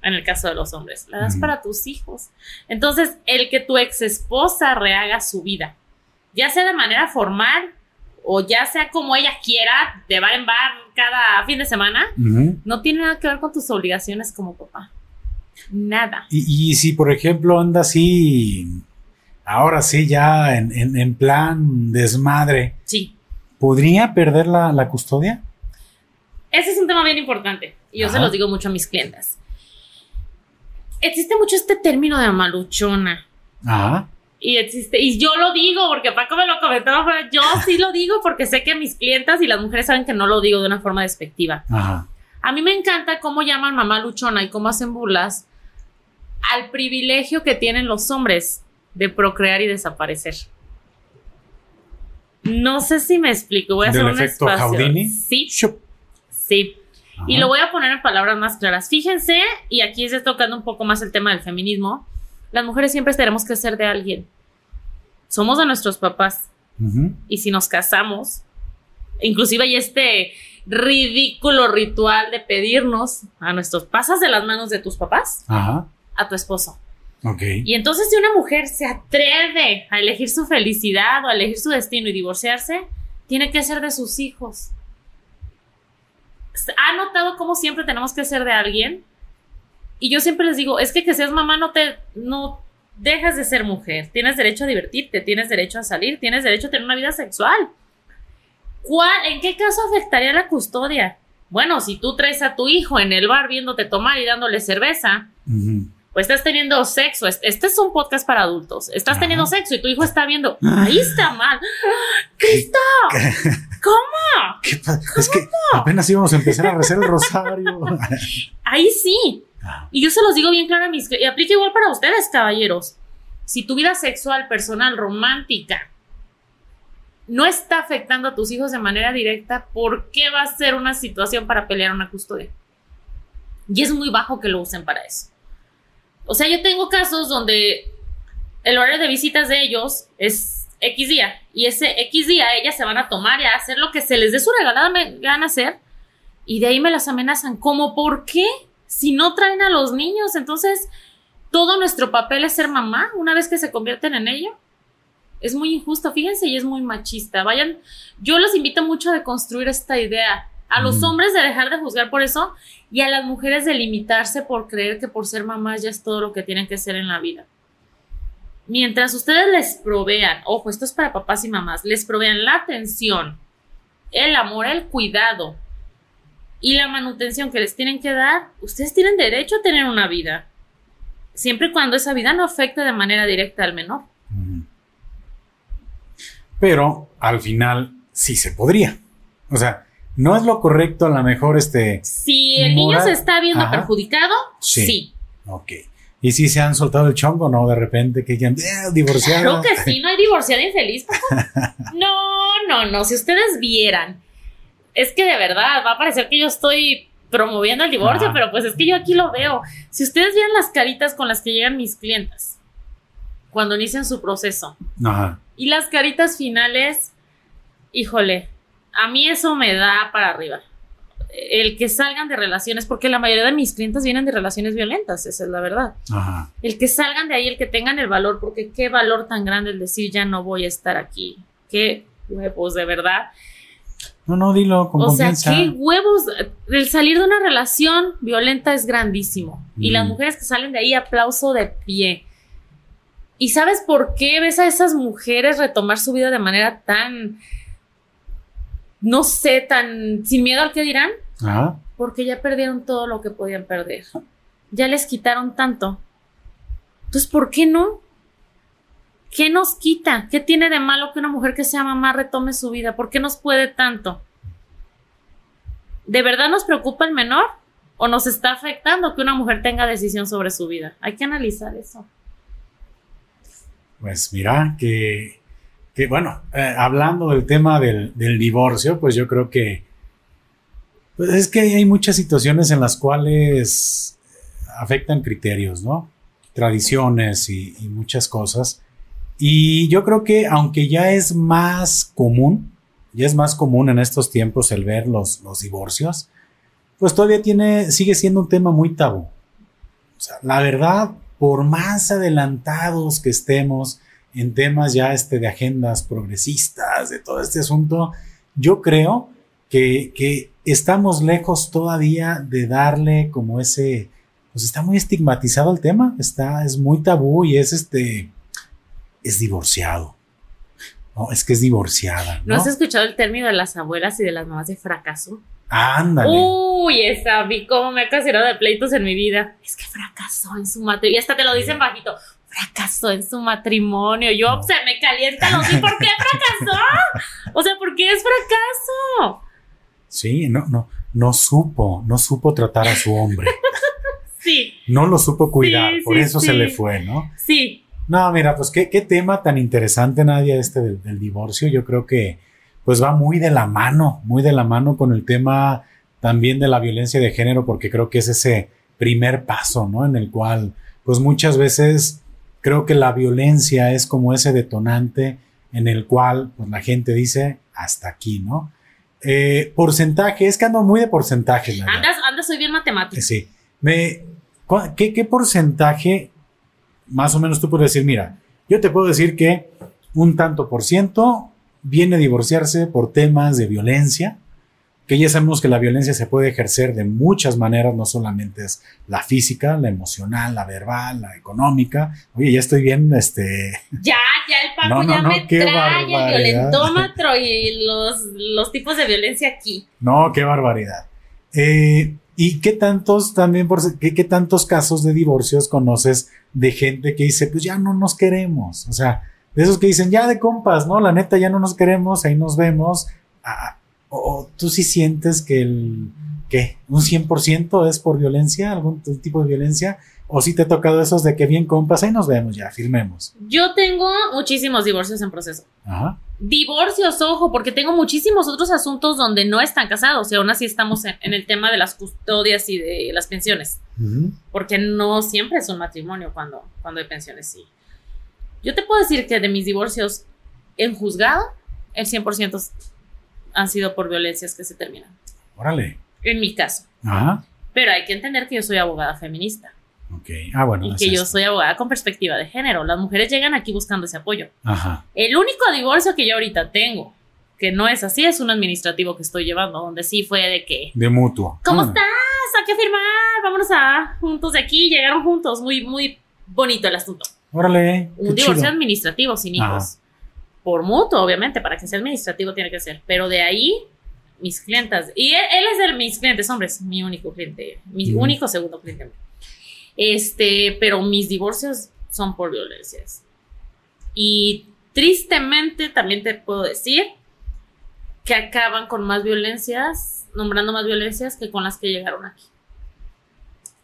en el caso de los hombres, la das para tus hijos. Entonces, el que tu ex esposa rehaga su vida, ya sea de manera formal o ya sea como ella quiera, de bar en bar cada fin de semana, no tiene nada que ver con tus obligaciones como papá. Nada. Y, si, por ejemplo, anda así, ahora sí, ya en, plan desmadre. Sí. ¿Podría perder la, la custodia? Ese es un tema bien importante y yo se los digo mucho a mis clientes. Existe mucho este término de maluchona. Ajá. Y existe, y yo lo digo porque Paco me lo comentaba, pero yo sí lo digo porque sé que mis clientas y las mujeres saben que no lo digo de una forma despectiva. Ajá. A mí me encanta cómo llaman mamá luchona y cómo hacen burlas al privilegio que tienen los hombres de procrear y desaparecer. No sé si me explico. Voy a hacer un efecto espacio. Sí. Sí. Y lo voy a poner en palabras más claras. Fíjense, y aquí se tocando un poco más el tema del feminismo. Las mujeres siempre tenemos que ser de alguien. Somos de nuestros papás. Y si nos casamos, inclusive hay este ridículo ritual de pedirnos a nuestros pasas de las manos de tus papás a tu esposo. Y entonces si una mujer se atreve a elegir su felicidad o a elegir su destino y divorciarse, tiene que ser de sus hijos. ¿Ha notado cómo siempre tenemos que ser de alguien? Y yo siempre les digo, es que que seas mamá no te no dejas de ser mujer. Tienes derecho a divertirte, tienes derecho a salir, tienes derecho a tener una vida sexual. ¿Cuál, ¿En qué caso afectaría la custodia? Bueno, si tú traes a tu hijo en el bar viéndote tomar y dándole cerveza, pues estás teniendo sexo. Este es un podcast para adultos. Estás teniendo sexo y tu hijo está viendo. Ahí está mal. ¿Qué ¿Cómo? ¿Qué Es que apenas íbamos a empezar a rezar el rosario. Ahí sí. Ah. Y yo se los digo bien claro a mis. Y aplica igual para ustedes, caballeros. Si tu vida sexual, personal, romántica, no está afectando a tus hijos de manera directa, ¿por qué va a ser una situación para pelear una custodia? Y es muy bajo que lo usen para eso. O sea, yo tengo casos donde el horario de visitas de ellos es X día y ese X día ellas se van a tomar y a hacer lo que se les dé su regalada gana hacer y de ahí me las amenazan. ¿Cómo por qué? Si no traen a los niños, entonces todo nuestro papel es ser mamá una vez que se convierten en ello es muy injusto, fíjense, y es muy machista. Vayan, yo los invito mucho a deconstruir esta idea. A los hombres de dejar de juzgar por eso y a las mujeres de limitarse por creer que por ser mamás ya es todo lo que tienen que ser en la vida. Mientras ustedes les provean, ojo, esto es para papás y mamás, les provean la atención, el amor, el cuidado y la manutención que les tienen que dar, ustedes tienen derecho a tener una vida, siempre y cuando esa vida no afecte de manera directa al menor pero al final sí se podría. O sea, no es lo correcto a lo mejor este... Si el niño se está viendo perjudicado, sí. Ok. ¿Y si se han soltado el chongo, no? De repente que ya eh, divorciado. Creo que sí, no hay divorciado infeliz. no, no, no. Si ustedes vieran, es que de verdad va a parecer que yo estoy promoviendo el divorcio, pero pues es que yo aquí lo veo. Si ustedes vieran las caritas con las que llegan mis clientes cuando inician su proceso, Ajá. Y las caritas finales, híjole, a mí eso me da para arriba. El que salgan de relaciones, porque la mayoría de mis clientes vienen de relaciones violentas, esa es la verdad. El que salgan de ahí, el que tengan el valor, porque qué valor tan grande el decir ya no voy a estar aquí. Qué huevos, de verdad. No, no, dilo con O sea, qué huevos. El salir de una relación violenta es grandísimo. Y las mujeres que salen de ahí, aplauso de pie. ¿Y sabes por qué ves a esas mujeres retomar su vida de manera tan, no sé, tan sin miedo al que dirán? Porque ya perdieron todo lo que podían perder. Ya les quitaron tanto. Entonces, ¿por qué no? ¿Qué nos quita? ¿Qué tiene de malo que una mujer que sea mamá retome su vida? ¿Por qué nos puede tanto? ¿De verdad nos preocupa el menor? ¿O nos está afectando que una mujer tenga decisión sobre su vida? Hay que analizar eso. Pues mira, que, bueno, eh, hablando del tema del, divorcio, pues yo creo que pues es que hay muchas situaciones en las cuales afectan criterios, ¿no? Tradiciones y, muchas cosas. Y yo creo que aunque ya es más común, ya es más común en estos tiempos el ver los, los divorcios, pues todavía tiene, sigue siendo un tema muy tabú. O sea, la verdad, por más adelantados que estemos en temas ya este de agendas progresistas, de todo este asunto, yo creo que, estamos lejos todavía de darle como ese, pues está muy estigmatizado el tema, está, es muy tabú y es este, es divorciado. No, es que es divorciada. ¿No, has escuchado el término de las abuelas y de las mamás de fracaso? Ándale. Uy, esa vi cómo me ha ocasionado de pleitos en mi vida. Es que fracasó en su matrimonio. Y hasta te lo dicen bajito. Fracasó en su matrimonio. Yo se me calienta los ¿Por qué fracasó? O sea, ¿por qué es fracaso? Sí, no, no, no supo, no supo tratar a su hombre. sí. No lo supo cuidar, por eso se le fue, ¿no? Sí. No, mira, pues qué, qué tema tan interesante, Nadia, este del divorcio. Yo creo que pues va muy de la mano, muy de la mano con el tema también de la violencia de género, porque creo que es ese primer paso, ¿no? En el cual, pues muchas veces creo que la violencia es como ese detonante en el cual, pues la gente dice, hasta aquí, ¿no? Eh, porcentaje, es que ando muy de porcentajes. Andas, andas, soy bien matemático. Sí. Me, ¿qué, ¿Qué porcentaje, más o menos tú puedes decir, mira, yo te puedo decir que un tanto por ciento viene a divorciarse por temas de violencia, que ya sabemos que la violencia se puede ejercer de muchas maneras, no solamente es la física, la emocional, la verbal, la económica. Oye, ya estoy bien, este... Ya, ya el Paco ya me trae el violentómetro y los, los, tipos de violencia aquí. No, qué barbaridad. Eh, ¿Y qué tantos también, por, qué, qué tantos casos de divorcios conoces de gente que dice, pues ya no nos queremos? O sea, de esos que dicen, ya de compas, ¿no? La neta, ya no nos queremos, ahí nos vemos. Ah, o, tú sí sientes que el, ¿qué? ¿Un 100% es por violencia, algún tipo de violencia? ¿O si te ha tocado esos de que bien compas, ahí nos vemos ya, firmemos? Yo tengo muchísimos divorcios en proceso. Ajá. Divorcios, ojo, porque tengo muchísimos otros asuntos donde no están casados y aún así estamos en, el tema de las custodias y de las pensiones. Porque no siempre es un matrimonio cuando, cuando hay pensiones, sí. Yo te puedo decir que de mis divorcios en juzgado, el 100% han sido por violencias que se terminan. Órale. En mi caso. Ajá. Pero hay que entender que yo soy abogada feminista. Ok. Ah, bueno. Y que yo soy abogada con perspectiva de género. Las mujeres llegan aquí buscando ese apoyo. Ajá. El único divorcio que yo ahorita tengo, que no es así, es un administrativo que estoy llevando, donde sí fue de que. De mutuo. ¿Cómo ah. estás? Hay que firmar. Vámonos a juntos de aquí. Llegaron juntos. Muy, muy bonito el asunto. Órale. Un divorcio administrativo sin hijos. Por mutuo, obviamente, para que sea administrativo tiene que ser. Pero de ahí, mis clientas. Y él, es de mis clientes hombres, mi único cliente, mi único segundo cliente. Este, pero mis divorcios son por violencias. Y tristemente también te puedo decir que acaban con más violencias, nombrando más violencias que con las que llegaron aquí.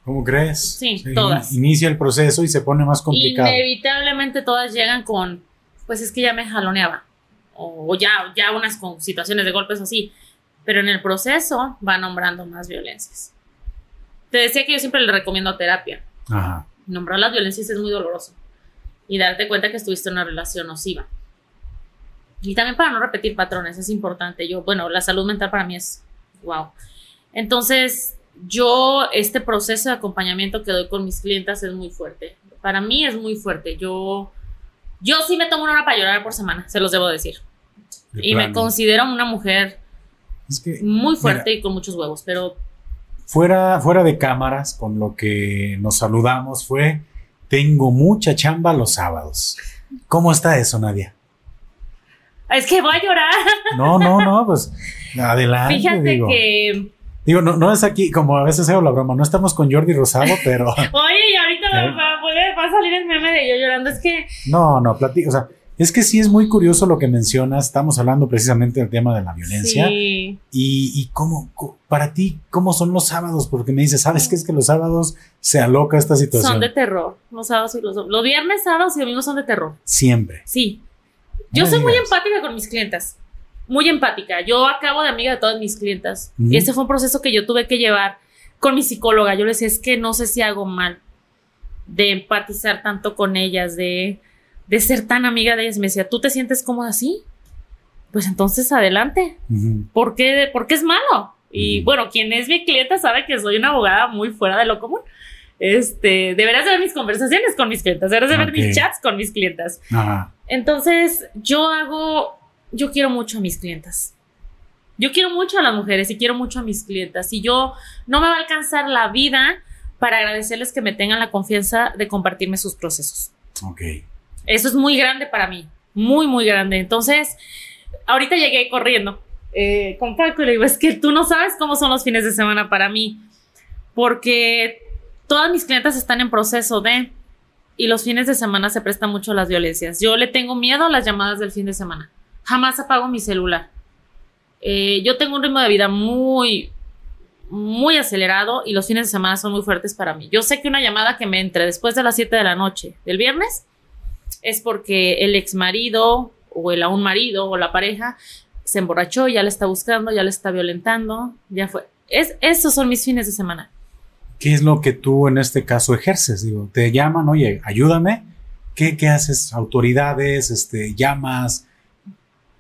¿Cómo crees? Sí, todas. Inicia el proceso y se pone más complicado. Inevitablemente todas llegan con, pues es que ya me jaloneaba. O ya, ya unas con situaciones de golpes así. Pero en el proceso va nombrando más violencias. Te decía que yo siempre le recomiendo terapia. Ajá. Nombrar las violencias es muy doloroso. Y darte cuenta que estuviste en una relación nociva. Y también para no repetir patrones, es importante. Yo, bueno, la salud mental para mí es wow. Entonces, yo este proceso de acompañamiento que doy con mis clientas es muy fuerte. Para mí es muy fuerte. Yo, yo sí me tomo una hora para llorar por semana, se los debo decir. y me considero una mujer muy fuerte y con muchos huevos, pero... Fuera, fuera de cámaras, con lo que nos saludamos fue, tengo mucha chamba los sábados. ¿Cómo está eso, Nadia? Es que voy a llorar. No, no, no, pues adelante. Fíjate que Digo, no, no es aquí, como a veces hago la broma, no estamos con Jordi Rosado, pero. Oye, y ahorita ¿Eh? va, a salir el meme de yo llorando, es que. No, no, platico, o sea, es que sí es muy curioso lo que mencionas. Estamos hablando precisamente del tema de la violencia. Sí. Y, y cómo, para ti, ¿cómo son los sábados? Porque me dices, ¿sabes qué es que los sábados se aloca esta situación? Son de terror. Los sábados y los Los viernes, sábados y domingos son de terror. Siempre. Sí. Yo soy muy empática con mis clientes muy empática. Yo acabo de amiga de todas mis clientas. Y ese fue un proceso que yo tuve que llevar con mi psicóloga. Yo le decía, es que no sé si hago mal de empatizar tanto con ellas, de, de ser tan amiga de ellas. Me decía, ¿tú te sientes cómoda así? Pues entonces adelante. ¿Por, qué, es malo? Y bueno, quien es mi clienta sabe que soy una abogada muy fuera de lo común. Este, deberás de ver mis conversaciones con mis clientas, deberás de ver mis chats con mis clientas. Entonces, yo hago yo quiero mucho a mis clientas. Yo quiero mucho a las mujeres y quiero mucho a mis clientas. Y yo no me va a alcanzar la vida para agradecerles que me tengan la confianza de compartirme sus procesos. Ok. Eso es muy grande para mí. Muy, muy grande. Entonces, ahorita llegué corriendo. eh, con Paco y le digo, es que tú no sabes cómo son los fines de semana para mí, porque todas mis clientes están en proceso de, y los fines de semana se prestan mucho las violencias. Yo le tengo miedo a las llamadas del fin de semana. Jamás apago mi celular. Eh, yo tengo un ritmo de vida muy, muy acelerado y los fines de semana son muy fuertes para mí. Yo sé que una llamada que me entre después de las 7 de la noche del viernes es porque el ex marido o el aún marido o la pareja se emborrachó, ya le está buscando, ya le está violentando, ya fue. Es, esos son mis fines de semana. ¿Qué es lo que tú en este caso ejerces? Digo, te llaman, oye, ayúdame. ¿Qué, qué haces? ¿Autoridades? Este, ¿Llamas?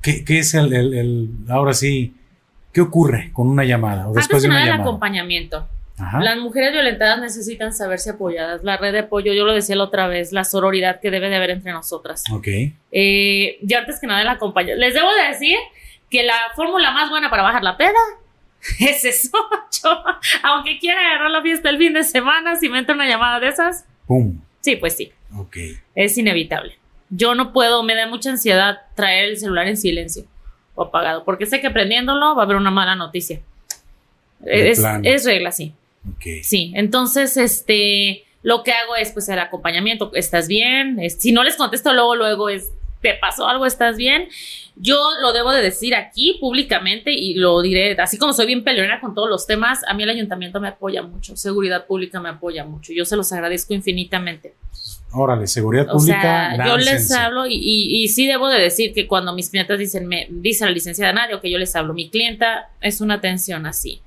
¿Qué, qué es el, el, el, ahora sí, qué ocurre con una llamada o después de una nada, llamada? el acompañamiento. Ajá. Las mujeres violentadas necesitan saberse apoyadas. La red de apoyo, yo lo decía la otra vez, la sororidad que debe de haber entre nosotras. Ok. Eh, yo antes que nada el acompañamiento. Les debo de decir que la fórmula más buena para bajar la peda es eso. Yo, aunque quiera agarrar la fiesta el fin de semana, si me entra una llamada de esas. ¡Pum! Sí, pues sí. Ok. Es inevitable. Yo no puedo, me da mucha ansiedad traer el celular en silencio o apagado, porque sé que prendiéndolo va a haber una mala noticia. Es, es, regla, sí. Okay. Sí, entonces, este, lo que hago es, pues, el acompañamiento. ¿Estás bien? Es, si no les contesto luego, luego es, ¿te pasó algo? ¿Estás bien? Yo lo debo de decir aquí públicamente y lo diré, así como soy bien peleonera con todos los temas, a mí el ayuntamiento me apoya mucho, seguridad pública me apoya mucho, yo se los agradezco infinitamente. Órale, seguridad pública. O sea, yo les hablo y, y, y, sí debo de decir que cuando mis clientes dicen, me dice la licenciada Nario que yo les hablo, mi clienta es una atención así.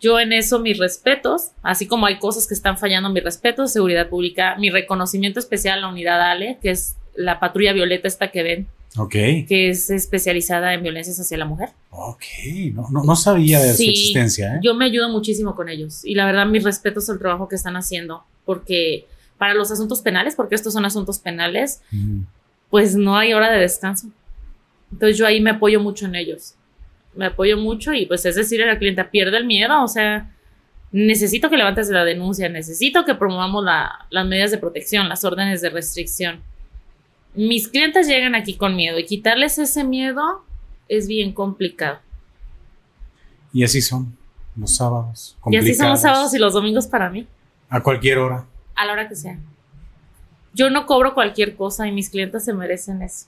Yo en eso mis respetos, así como hay cosas que están fallando, mis respetos, seguridad pública, mi reconocimiento especial a la unidad ALE, que es la patrulla violeta esta que ven, Ok. que es especializada en violencias hacia la mujer. Ok, no, no, no sabía de sí, su existencia. ¿eh? Yo me ayudo muchísimo con ellos y la verdad mis respetos al trabajo que están haciendo, porque para los asuntos penales, porque estos son asuntos penales, pues no hay hora de descanso. Entonces yo ahí me apoyo mucho en ellos. Me apoyo mucho y pues es decir a la clienta, pierde el miedo, o sea, necesito que levantes la denuncia, necesito que promovamos la, las medidas de protección, las órdenes de restricción mis clientes llegan aquí con miedo y quitarles ese miedo es bien complicado. Y así son los sábados. Y así son los sábados y los domingos para mí. A cualquier hora. A la hora que sea. Yo no cobro cualquier cosa y mis clientes se merecen eso.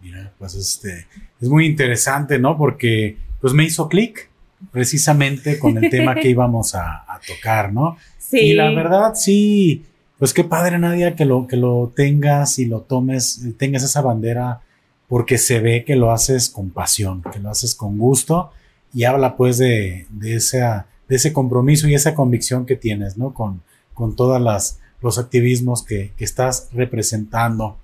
Mira, pues este es muy interesante, ¿no? Porque pues me hizo clic precisamente con el tema que íbamos a, a tocar, ¿no? Sí. Y la verdad, sí, pues qué padre, Nadia, que lo, que lo tengas y lo tomes, tengas esa bandera, porque se ve que lo haces con pasión, que lo haces con gusto y habla pues de, de, esa, de ese compromiso y esa convicción que tienes, ¿no? Con, con todas las, los activismos que, que estás representando.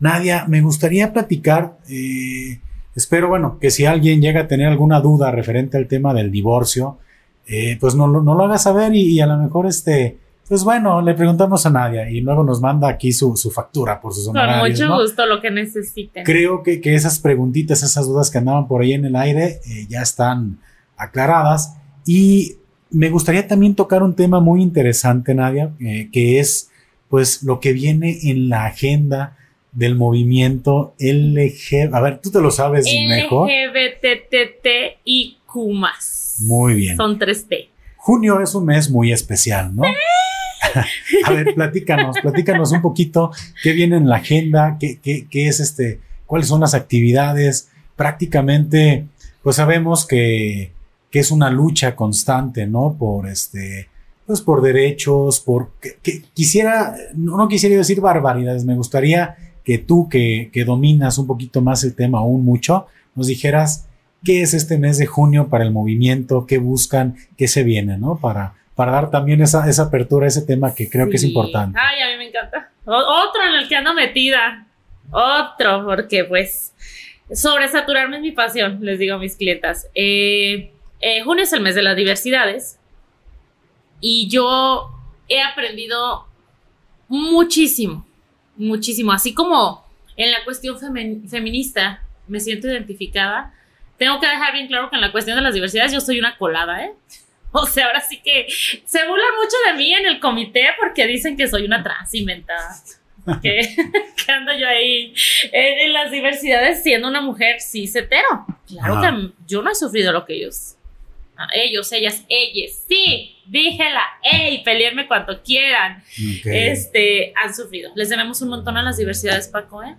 Nadia, me gustaría platicar, eh, espero, bueno, que si alguien llega a tener alguna duda referente al tema del divorcio, eh, pues no, no, lo haga saber y, y a lo mejor este, pues bueno, le preguntamos a Nadia y luego nos manda aquí su, su factura por sus honorarios. Con mucho ¿no? gusto, lo que necesiten. Creo que, que, esas preguntitas, esas dudas que andaban por ahí en el aire eh, ya están aclaradas. Y me gustaría también tocar un tema muy interesante, Nadia, eh, que es pues lo que viene en la agenda del movimiento LG. A ver, tú te lo sabes mejor. LGBTTIQ. Muy bien. Son 3T. Junio es un mes muy especial, ¿no? a ver, platícanos, platícanos un poquito qué viene en la agenda, qué, qué, qué, es este, cuáles son las actividades. Prácticamente, pues sabemos que, que es una lucha constante, ¿no? Por este, pues por derechos, por que, que quisiera, no, no, quisiera decir barbaridades, me gustaría que tú que, que dominas un poquito más el tema aún mucho, nos dijeras qué es este mes de junio para el movimiento, qué buscan, qué se viene, ¿no? Para, para dar también esa, esa apertura a ese tema que creo sí. que es importante. Ay, a mí me encanta. O otro en el que ando metida. Otro, porque pues sobresaturarme es mi pasión, les digo a mis clientas. Eh, eh, junio es el mes de las diversidades y yo he aprendido muchísimo, muchísimo. Así como en la cuestión fem feminista me siento identificada, tengo que dejar bien claro que en la cuestión de las diversidades yo soy una colada, ¿eh? O sea, ahora sí que se burlan mucho de mí en el comité porque dicen que soy una trans inventada. que, ando yo ahí en, las diversidades siendo una mujer cis hetero. Claro que yo no he sufrido lo que ellos. Ellos, ellas, ellas, sí, díjela, ey, pelearme cuanto quieran. Este, han sufrido. Les debemos un montón a las diversidades, Paco, ¿eh?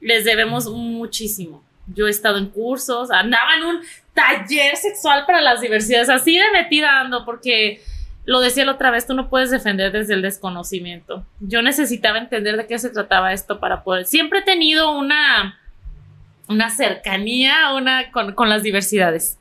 Les debemos muchísimo. Yo he estado en cursos, andaba en un taller sexual para las diversidades, así de metida ando, porque lo decía la otra vez, tú no puedes defender desde el desconocimiento. Yo necesitaba entender de qué se trataba esto para poder. Siempre he tenido una, una cercanía una, con, las diversidades,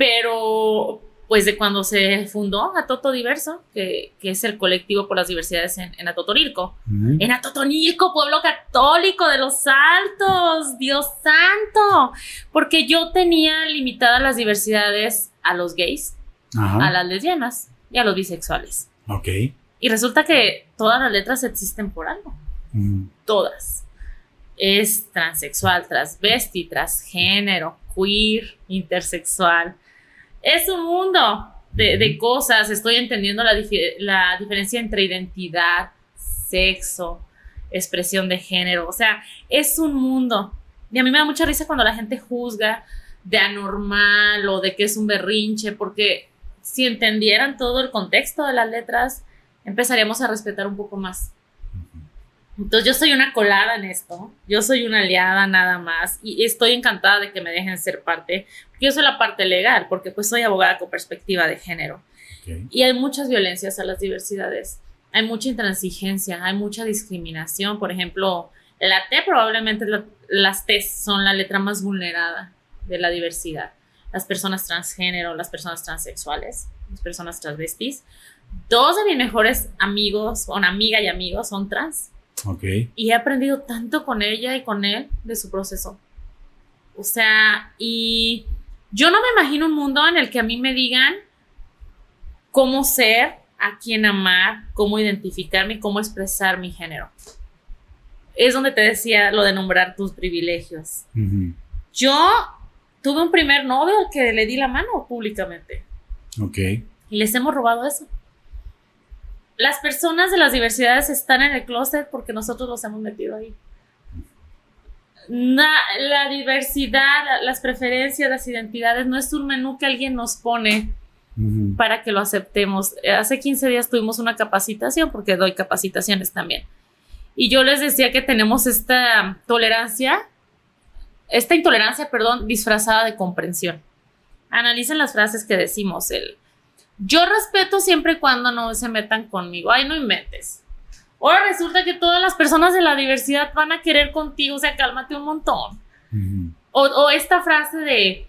pero pues de cuando se fundó Atoto Diverso, que, es el colectivo por las diversidades en, en Atotonilco. En Atotonilco, pueblo católico de los Altos, Dios santo, porque yo tenía limitadas las diversidades a los gays, a las lesbianas, y a los bisexuales. Ok. Y resulta que todas las letras existen por algo. Mm. Todas. Es transexual, transvesti, transgénero, queer, intersexual. Es un mundo de, cosas. Estoy entendiendo la, la diferencia entre identidad, sexo, expresión de género. O sea, es un mundo. Y a mí me da mucha risa cuando la gente juzga de anormal o de que es un berrinche, porque si entendieran todo el contexto de las letras, empezaríamos a respetar un poco más. Entonces yo soy una colada en esto, yo soy una aliada nada más y estoy encantada de que me dejen ser parte, yo soy la parte legal, porque pues soy abogada con perspectiva de género. Y hay muchas violencias a las diversidades, hay mucha intransigencia, hay mucha discriminación, por ejemplo, la T probablemente las T son la letra más vulnerada de la diversidad las personas transgénero, las personas transexuales, las personas transvestis. Dos de mis mejores amigos, una amiga y amigos, son trans. Ok. Y he aprendido tanto con ella y con él de su proceso. O sea, y yo no me imagino un mundo en el que a mí me digan cómo ser, a quién amar, cómo identificarme y cómo expresar mi género. Es donde te decía lo de nombrar tus privilegios. Yo tuve un primer novio al que le di la mano públicamente. Ok. Y les hemos robado eso. Las personas de las diversidades están en el closet porque nosotros los hemos metido ahí. la diversidad, las preferencias, las identidades no es un menú que alguien nos pone para que lo aceptemos. Hace 15 días tuvimos una capacitación porque doy capacitaciones también. Y yo les decía que tenemos esta tolerancia esta intolerancia, perdón, disfrazada de comprensión. Analicen las frases que decimos. El, yo respeto siempre y cuando no se metan conmigo. Ay, no inventes. Ahora resulta que todas las personas de la diversidad van a querer contigo, o sea, cálmate un montón. o, o, esta frase de,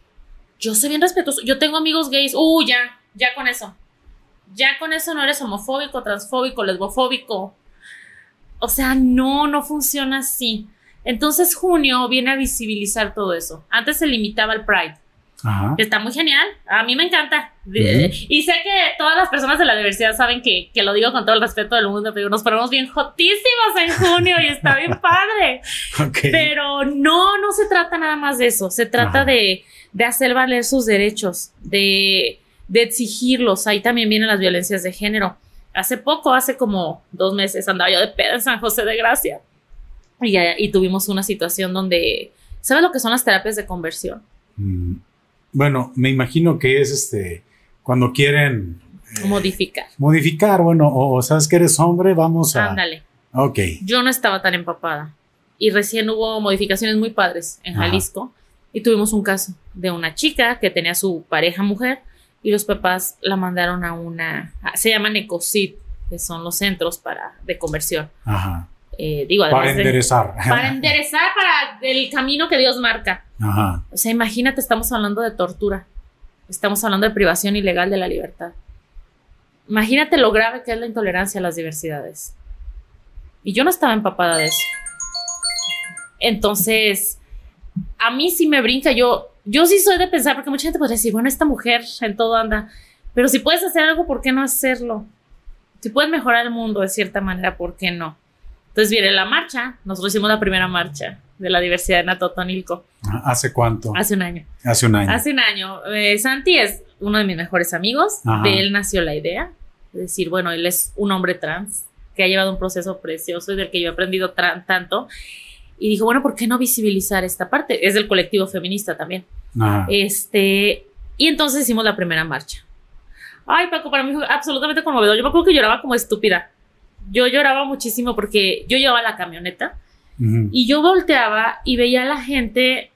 yo soy bien respetuoso, yo tengo amigos gays, uh, ya, ya con eso. Ya con eso no eres homofóbico, transfóbico, lesbofóbico. O sea, no, no funciona así. Entonces junio viene a visibilizar todo eso. Antes se limitaba al Pride. Que está muy genial. A mí me encanta. Y sé que todas las personas de la diversidad saben que, lo digo con todo el respeto del mundo, pero nos ponemos bien jotísimos en junio y está bien padre. Pero no, no se trata nada más de eso. Se trata de, hacer valer sus derechos, de, de exigirlos. Ahí también vienen las violencias de género. Hace poco, hace como dos meses, andaba yo de pedo en San José de Gracia y, tuvimos una situación donde, ¿sabes lo que son las terapias de conversión? Mm, bueno, me imagino que es este, cuando quieren... Eh, modificar. Modificar, bueno, o, sabes que eres hombre, vamos a... Ándale. Ok. Yo no estaba tan empapada. Y recién hubo modificaciones muy padres en Jalisco. Y tuvimos un caso de una chica que tenía su pareja mujer y los papás la mandaron a una, se llaman ECOSID, que son los centros para, de conversión. Ajá. Eh, digo, para enderezar. para enderezar para el camino que Dios marca. O sea, imagínate, estamos hablando de tortura. Estamos hablando de privación ilegal de la libertad. Imagínate lo grave que es la intolerancia a las diversidades. Y yo no estaba empapada de eso. Entonces, a mí sí me brinca. Yo, yo sí soy de pensar, porque mucha gente puede decir, bueno, esta mujer en todo anda. Pero si puedes hacer algo, ¿por qué no hacerlo? Si puedes mejorar el mundo de cierta manera, ¿por qué no? Entonces viene la marcha, nosotros hicimos la primera marcha de la diversidad en Atotonilco. Ah, ¿Hace cuánto? Hace un año. Hace un año. Hace un año. Eh, Santi es uno de mis mejores amigos, de él nació la idea, de decir, bueno, él es un hombre trans, que ha llevado un proceso precioso y del que yo he aprendido tanto. Y dijo, bueno, ¿por qué no visibilizar esta parte? Es del colectivo feminista también. Este, y entonces hicimos la primera marcha. Ay, Paco, para mí fue absolutamente conmovedor. Yo me acuerdo que lloraba como estúpida. Yo lloraba muchísimo porque yo llevaba la camioneta y yo volteaba y veía a la gente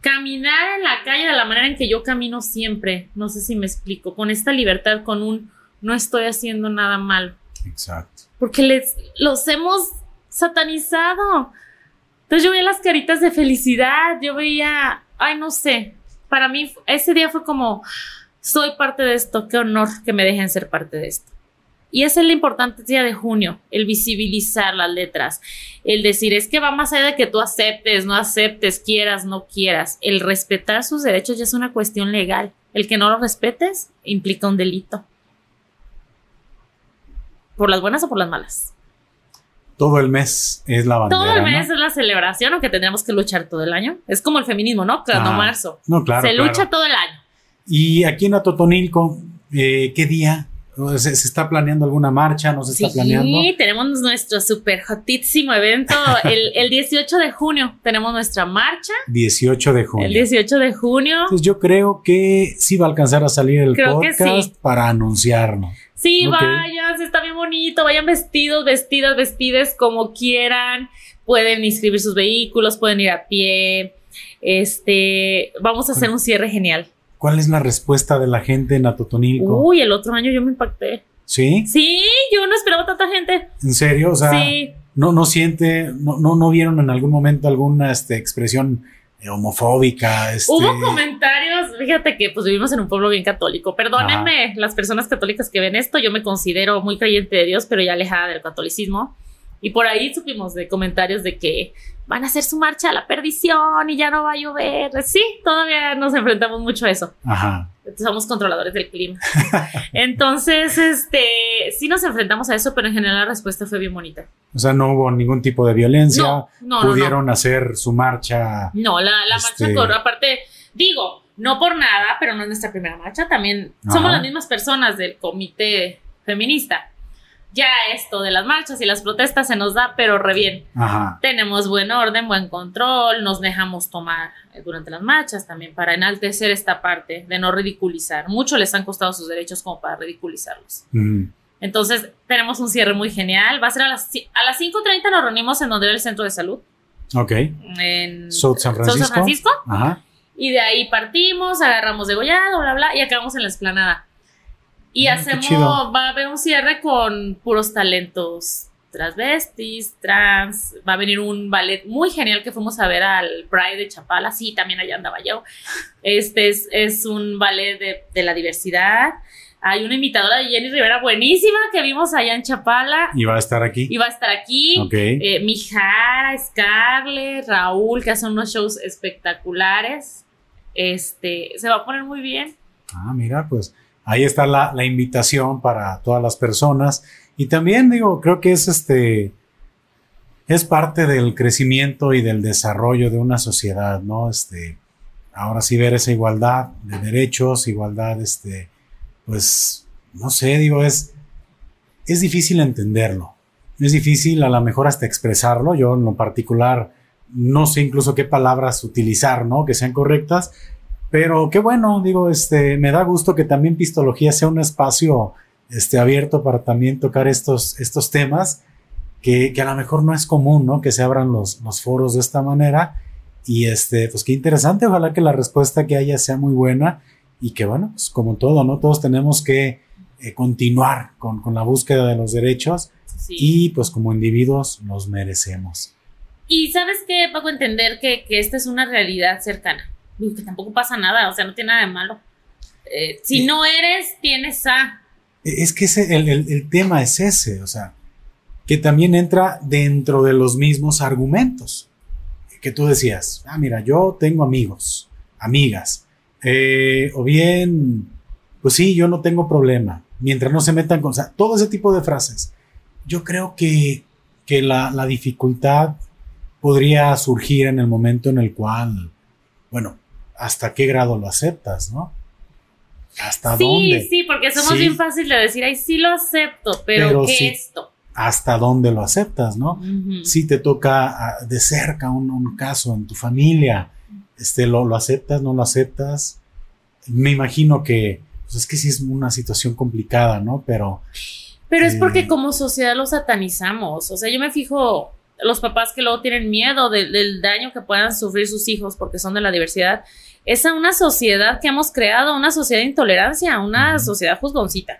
caminar en la calle de la manera en que yo camino siempre. No sé si me explico. Con esta libertad, con un no estoy haciendo nada mal. Exacto. Porque les, los hemos satanizado. Entonces yo veía las caritas de felicidad, yo veía, ay, no sé, para mí ese día fue como, soy parte de esto, qué honor que me dejen ser parte de esto. Y esa es la importante día de junio, el visibilizar las letras, el decir, es que va más allá de que tú aceptes, no aceptes, quieras, no quieras. El respetar sus derechos ya es una cuestión legal. El que no lo respetes implica un delito. Por las buenas o por las malas. Todo el mes es la bandera. Todo el mes es la celebración, aunque tendríamos que luchar todo el año. Es como el feminismo, ¿no? Cada ah, marzo. No, claro. Se lucha todo el año. Y aquí en Atotonilco, eh, ¿qué día? ¿Se, está planeando alguna marcha? ¿No se está planeando? Sí, tenemos nuestro super hotísimo evento. el, el, 18 de junio tenemos nuestra marcha. 18 de junio. El 18 de junio. Entonces yo creo que sí va a alcanzar a salir el podcast para anunciarnos. Sí, vayan, está bien bonito, vayan vestidos, vestidas, vestides como quieran, pueden inscribir sus vehículos, pueden ir a pie. Este, vamos a hacer un cierre genial. ¿Cuál es la respuesta de la gente en Atotonilco? Uy, el otro año yo me impacté. ¿Sí? Sí, yo no esperaba tanta gente. ¿En serio? O sea, no, no siente, no, no, no vieron en algún momento alguna este, expresión homofóbica. Este... Hubo comentarios, fíjate que pues vivimos en un pueblo bien católico. Perdónenme las personas católicas que ven esto, yo me considero muy creyente de Dios, pero ya alejada del catolicismo. Y por ahí supimos de comentarios de que van a hacer su marcha a la perdición y ya no va a llover. Sí, todavía nos enfrentamos mucho a eso. Ajá. Somos controladores del clima. Entonces, este, sí nos enfrentamos a eso, pero en general la respuesta fue bien bonita. O sea, no hubo ningún tipo de violencia. No, no, Pudieron hacer su marcha. No, la, la marcha, este, aparte, digo, no por nada, pero no es nuestra primera marcha. También somos las mismas personas del comité feminista ya esto de las marchas y las protestas se nos da, pero re bien. Tenemos buen orden, buen control, nos dejamos tomar durante las marchas también para enaltecer esta parte de no ridiculizar. Mucho les han costado sus derechos como para ridiculizarlos. Entonces, tenemos un cierre muy genial. Va a ser a las, a las 5.30 nos reunimos en donde era el centro de salud. Ok. En South San Francisco. San Francisco. Y de ahí partimos, agarramos de gollado, bla, bla, y acabamos en la esplanada. Y ah, hacemos, va a haber un cierre con puros talentos transvestis, trans, va a venir un ballet muy genial que fuimos a ver al Pride de Chapala, sí, también allá andaba yo. Este es, es un ballet de, de, la diversidad. Hay una imitadora de Jenny Rivera buenísima que vimos allá en Chapala. Y va a estar aquí. Y va a estar aquí. Ok. Eh, Mijara, Scarlett, Raúl, que hacen unos shows espectaculares. Este, se va a poner muy bien. Ah, mira, pues ahí está la, invitación para todas las personas. Y también digo, creo que es este, es parte del crecimiento y del desarrollo de una sociedad, ¿no? Este, ahora sí ver esa igualdad de derechos, igualdad, este, pues, no sé, digo, es, es difícil entenderlo. Es difícil a lo mejor hasta expresarlo. Yo en lo particular no sé incluso qué palabras utilizar, ¿no? Que sean correctas, pero qué bueno, digo, este, me da gusto que también Pistología sea un espacio este, abierto para también tocar estos, estos temas que, que a lo mejor no es común, ¿no? Que se abran los, los foros de esta manera. Y este, pues qué interesante, ojalá que la respuesta que haya sea muy buena y que bueno, pues como todo, ¿no? Todos tenemos que eh, continuar con, con, la búsqueda de los derechos y pues como individuos nos merecemos. Y sabes qué, Paco, entender que, que esta es una realidad cercana que tampoco pasa nada, o sea, no tiene nada de malo. Eh, si no eres, tienes a. Es que ese, el, tema es ese, o sea, que también entra dentro de los mismos argumentos que tú decías. Ah, mira, yo tengo amigos, amigas, eh, o bien, pues sí, yo no tengo problema, mientras no se metan con, o sea, todo ese tipo de frases. Yo creo que, que la, la dificultad podría surgir en el momento en el cual, bueno, hasta qué grado lo aceptas, ¿no? ¿Hasta sí, dónde? Sí, sí, porque somos bien fácil de decir, ay, sí lo acepto, pero, ¿qué esto? hasta dónde lo aceptas, ¿no? Si te toca ah, de cerca un, caso en tu familia, este, lo, lo aceptas, no lo aceptas. Me imagino que, pues es que sí es una situación complicada, ¿no? Pero... Pero es porque eh, como sociedad lo satanizamos. O sea, yo me fijo, los papás que luego tienen miedo del daño que puedan sufrir sus hijos porque son de la diversidad, es a una sociedad que hemos creado, una sociedad de intolerancia, una sociedad juzgoncita.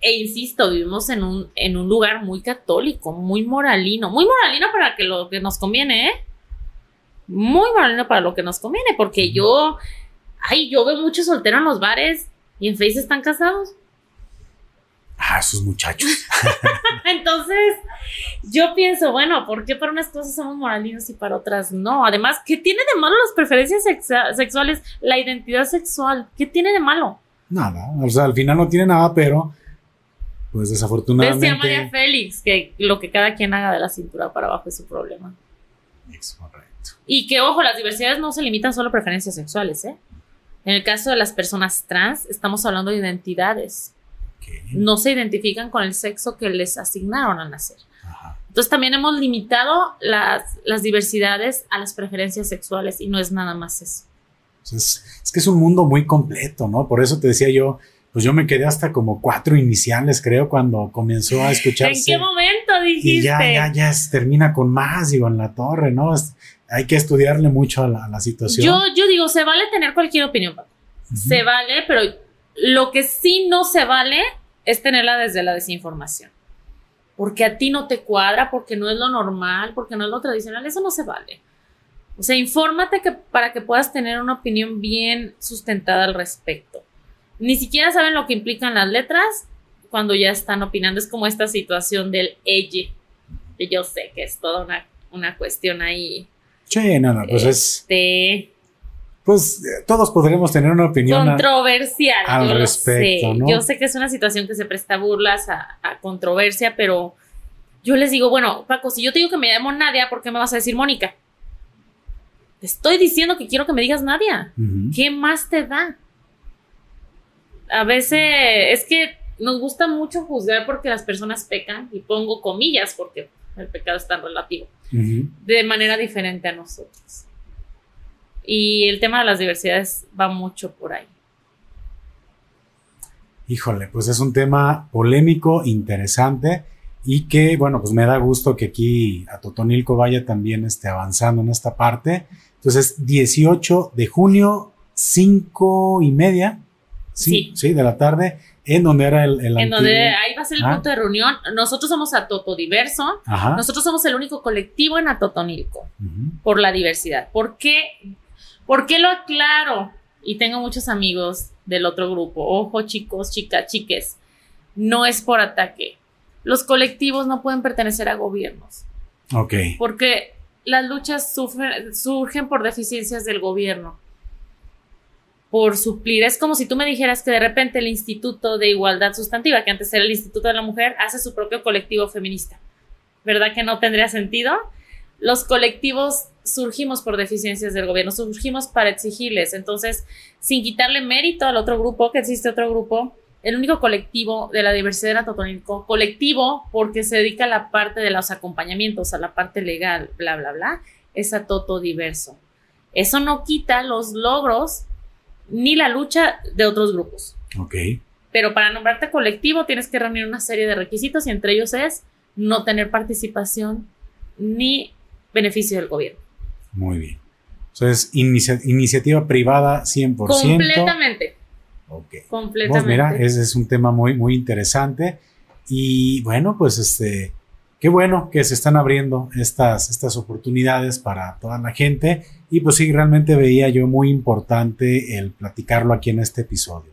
E insisto, vivimos en un, en un lugar muy católico, muy moralino, muy moralino para que lo que nos conviene, ¿eh? Muy moralino para lo que nos conviene, porque yo, ay, yo veo muchos solteros en los bares y en Face están casados. Ah, esos muchachos. Entonces, yo pienso, bueno, ¿por qué para unas cosas somos moralinos y para otras no? Además, ¿qué tiene de malo las preferencias sexuales, la identidad sexual? ¿Qué tiene de malo? Nada, o sea, al final no tiene nada, pero pues desafortunadamente. Decía María Félix que lo que cada quien haga de la cintura para abajo es su problema. Es correcto. Y que, ojo, las diversidades no se limitan solo a preferencias sexuales, ¿eh? En el caso de las personas trans, estamos hablando de identidades no se identifican con el sexo que les asignaron al nacer. Entonces también hemos limitado las, diversidades a las preferencias sexuales y no es nada más eso. Es, que es un mundo muy completo, ¿no? Por eso te decía yo, pues yo me quedé hasta como cuatro iniciales, creo, cuando comenzó a escucharse. ¿En qué momento dijiste? Y ya, ya, ya termina con más, digo, en la torre, ¿no? hay que estudiarle mucho a la, situación. Yo, yo digo, se vale tener cualquier opinión, Se vale, pero lo que sí no se vale es tenerla desde la desinformación. Porque a ti no te cuadra, porque no es lo normal, porque no es lo tradicional, eso no se vale. O sea, infórmate que, para que puedas tener una opinión bien sustentada al respecto. Ni siquiera saben lo que implican las letras cuando ya están opinando. Es como esta situación del ella. Que yo sé que es toda una, una cuestión ahí. Sí, nada, pues este, pues todos podremos tener una opinión controversial al respecto. Yo sé que es una situación que se presta burlas a, controversia, pero yo les digo, bueno, Paco, si yo te digo que me llamo Nadia, ¿por qué me vas a decir Mónica? Te estoy diciendo que quiero que me digas Nadia. ¿Qué más te da? A veces es que nos gusta mucho juzgar porque las personas pecan, y pongo comillas porque el pecado es tan relativo, de manera diferente a nosotros. Y el tema de las diversidades va mucho por ahí. Híjole, pues es un tema polémico, interesante y que, bueno, pues me da gusto que aquí a Totonilco vaya también este, avanzando en esta parte. Entonces, 18 de junio, 5 y media, sí, sí, de la tarde, en donde era el, el En donde ahí va a ser el ah. punto de reunión. Nosotros somos a Diverso. Nosotros somos el único colectivo en Atotonilco por la diversidad. ¿Por qué ¿Por qué lo aclaro? Y tengo muchos amigos del otro grupo. Ojo, chicos, chicas, chiques. No es por ataque. Los colectivos no pueden pertenecer a gobiernos. Ok. Porque las luchas surgen por deficiencias del gobierno. Por suplir. Es como si tú me dijeras que de repente el Instituto de Igualdad Sustantiva, que antes era el Instituto de la Mujer, hace su propio colectivo feminista. ¿Verdad que no tendría sentido? Los colectivos surgimos por deficiencias del gobierno, surgimos para exigirles. Entonces, sin quitarle mérito al otro grupo, que existe otro grupo, el único colectivo de la diversidad era Totonilco, colectivo porque se dedica a la parte de los acompañamientos, a la parte legal, bla, bla, bla, es a Toto Diverso. Eso no quita los logros ni la lucha de otros grupos. Ok. Pero para nombrarte colectivo tienes que reunir una serie de requisitos y entre ellos es no tener participación ni beneficio del gobierno. Muy bien. Entonces, iniciativa privada 100%. Completamente. Ok. Completamente. Pues mira, ese es un tema muy, muy interesante. Y bueno, pues este, qué bueno que se están abriendo estas, estas oportunidades para toda la gente. Y pues sí, realmente veía yo muy importante el platicarlo aquí en este episodio.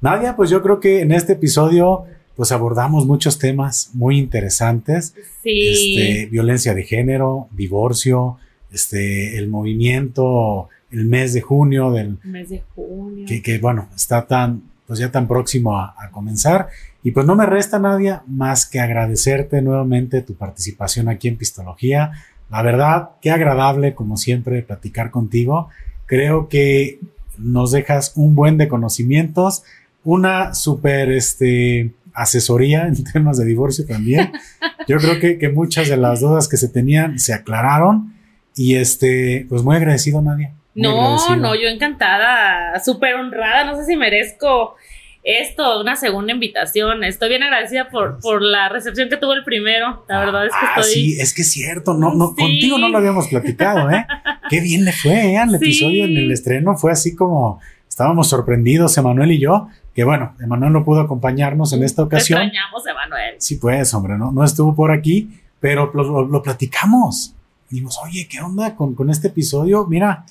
Nadia, pues yo creo que en este episodio pues abordamos muchos temas muy interesantes. Sí. Este, violencia de género, divorcio, este, el movimiento, el mes de junio del... Mes de junio. Que, bueno, está tan, pues ya tan próximo a, comenzar. Y pues no me resta, Nadia, más que agradecerte nuevamente tu participación aquí en Pistología. La verdad, qué agradable, como siempre, platicar contigo. Creo que nos dejas un buen de conocimientos, una súper este, asesoría en temas de divorcio también. Yo creo que, que muchas de las dudas que se tenían se aclararon y este, pues muy agradecido, Nadia. no, no, yo encantada, súper honrada, no sé si merezco esto, una segunda invitación. Estoy bien agradecida por, por la recepción que tuvo el primero. La verdad es que ah, estoy. Sí, es que es cierto. No, no, Contigo no lo habíamos platicado, ¿eh? Qué bien le fue, ¿eh? El episodio en el estreno fue así como estábamos sorprendidos, Emanuel y yo. Que bueno, Emanuel no pudo acompañarnos en esta ocasión. extrañamos, Emanuel. Sí, pues, hombre, no, no estuvo por aquí, pero lo, lo, platicamos. Dijimos, oye, ¿qué onda con, con este episodio? Mira,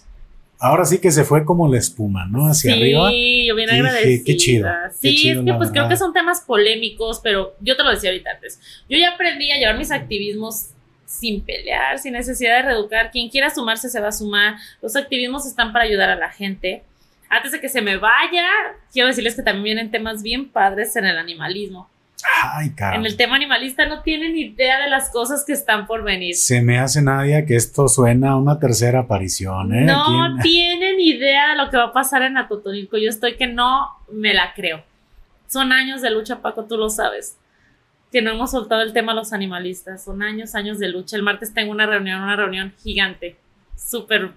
ahora sí que se fue como la espuma, ¿no? Hacia arriba. Sí, yo bien agradecida. Qué chido. Sí, es que pues creo que son temas polémicos, pero yo te lo decía ahorita antes. Yo ya aprendí a llevar mis activismos sin pelear, sin necesidad de reeducar. Quien quiera sumarse se va a sumar. Los activismos están para ayudar a la gente. Antes de que se me vaya, quiero decirles que también vienen temas bien padres en el animalismo. Ay, En el tema animalista no tienen idea de las cosas que están por venir. Se me hace nadie que esto suena a una tercera aparición, ¿eh? No tienen idea de lo que va a pasar en Atotonilco. Yo estoy que no me la creo. Son años de lucha, Paco, tú lo sabes. Que no hemos soltado el tema a los animalistas. Son años, años de lucha. El martes tengo una reunión, una reunión gigante. Súper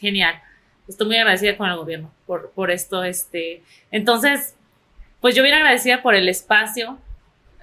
genial. Estoy muy agradecida con el gobierno por, por esto. Este. Entonces, pues yo bien agradecida por el espacio,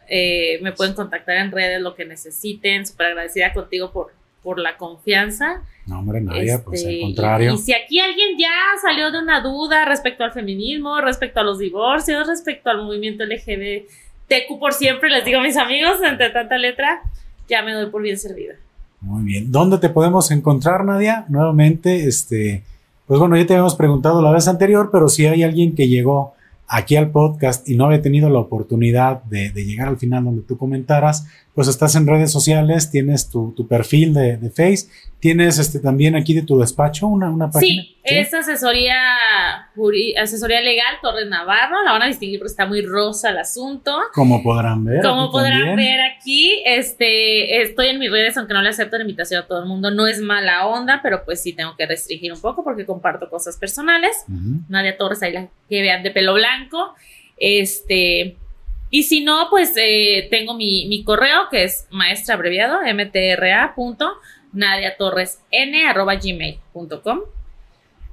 eh, me pueden contactar en redes lo que necesiten. Súper agradecida contigo por, por la confianza. No, hombre, nadie, pues al este, contrario. Y, si aquí alguien ya salió de una duda respecto al feminismo, respecto a los divorcios, respecto al movimiento LGBTQ por siempre, les digo a mis amigos, entre tanta letra, ya me doy por bien servida. Muy bien. ¿Dónde te podemos encontrar, Nadia? Nuevamente, este, pues bueno, ya te habíamos preguntado la vez anterior, pero si hay alguien que llegó aquí al podcast y no había tenido la oportunidad de, llegar al final donde tú comentaras, pues estás en redes sociales, tienes tu, perfil de, de, Face, tienes este también aquí de tu despacho una, una página. Sí, es asesoría, asesoría legal Torres Navarro, la van a distinguir porque está muy rosa el asunto. Como podrán ver. Como podrán ver aquí, este, estoy en mis redes, aunque no le acepto la invitación a todo el mundo, no es mala onda, pero pues sí tengo que restringir un poco porque comparto cosas personales. Nadia Torres, ahí la que vean de pelo blanco. Este, y si no, pues eh, tengo mi, correo que es maestra abreviado, mtra.nadiatorresn.gmail.com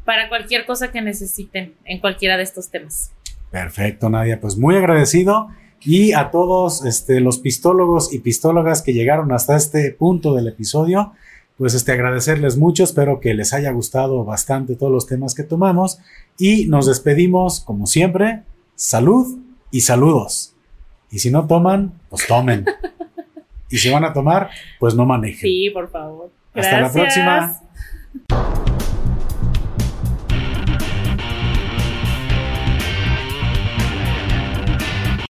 para cualquier cosa que necesiten en cualquiera de estos temas. Perfecto, Nadia. Pues muy agradecido. Y a todos este, los pistólogos y pistólogas que llegaron hasta este punto del episodio, pues este, agradecerles mucho. Espero que les haya gustado bastante todos los temas que tomamos. Y nos despedimos, como siempre. Salud y saludos. Y si no toman, pues tomen. y si van a tomar, pues no manejen. Sí, por favor. Hasta la próxima.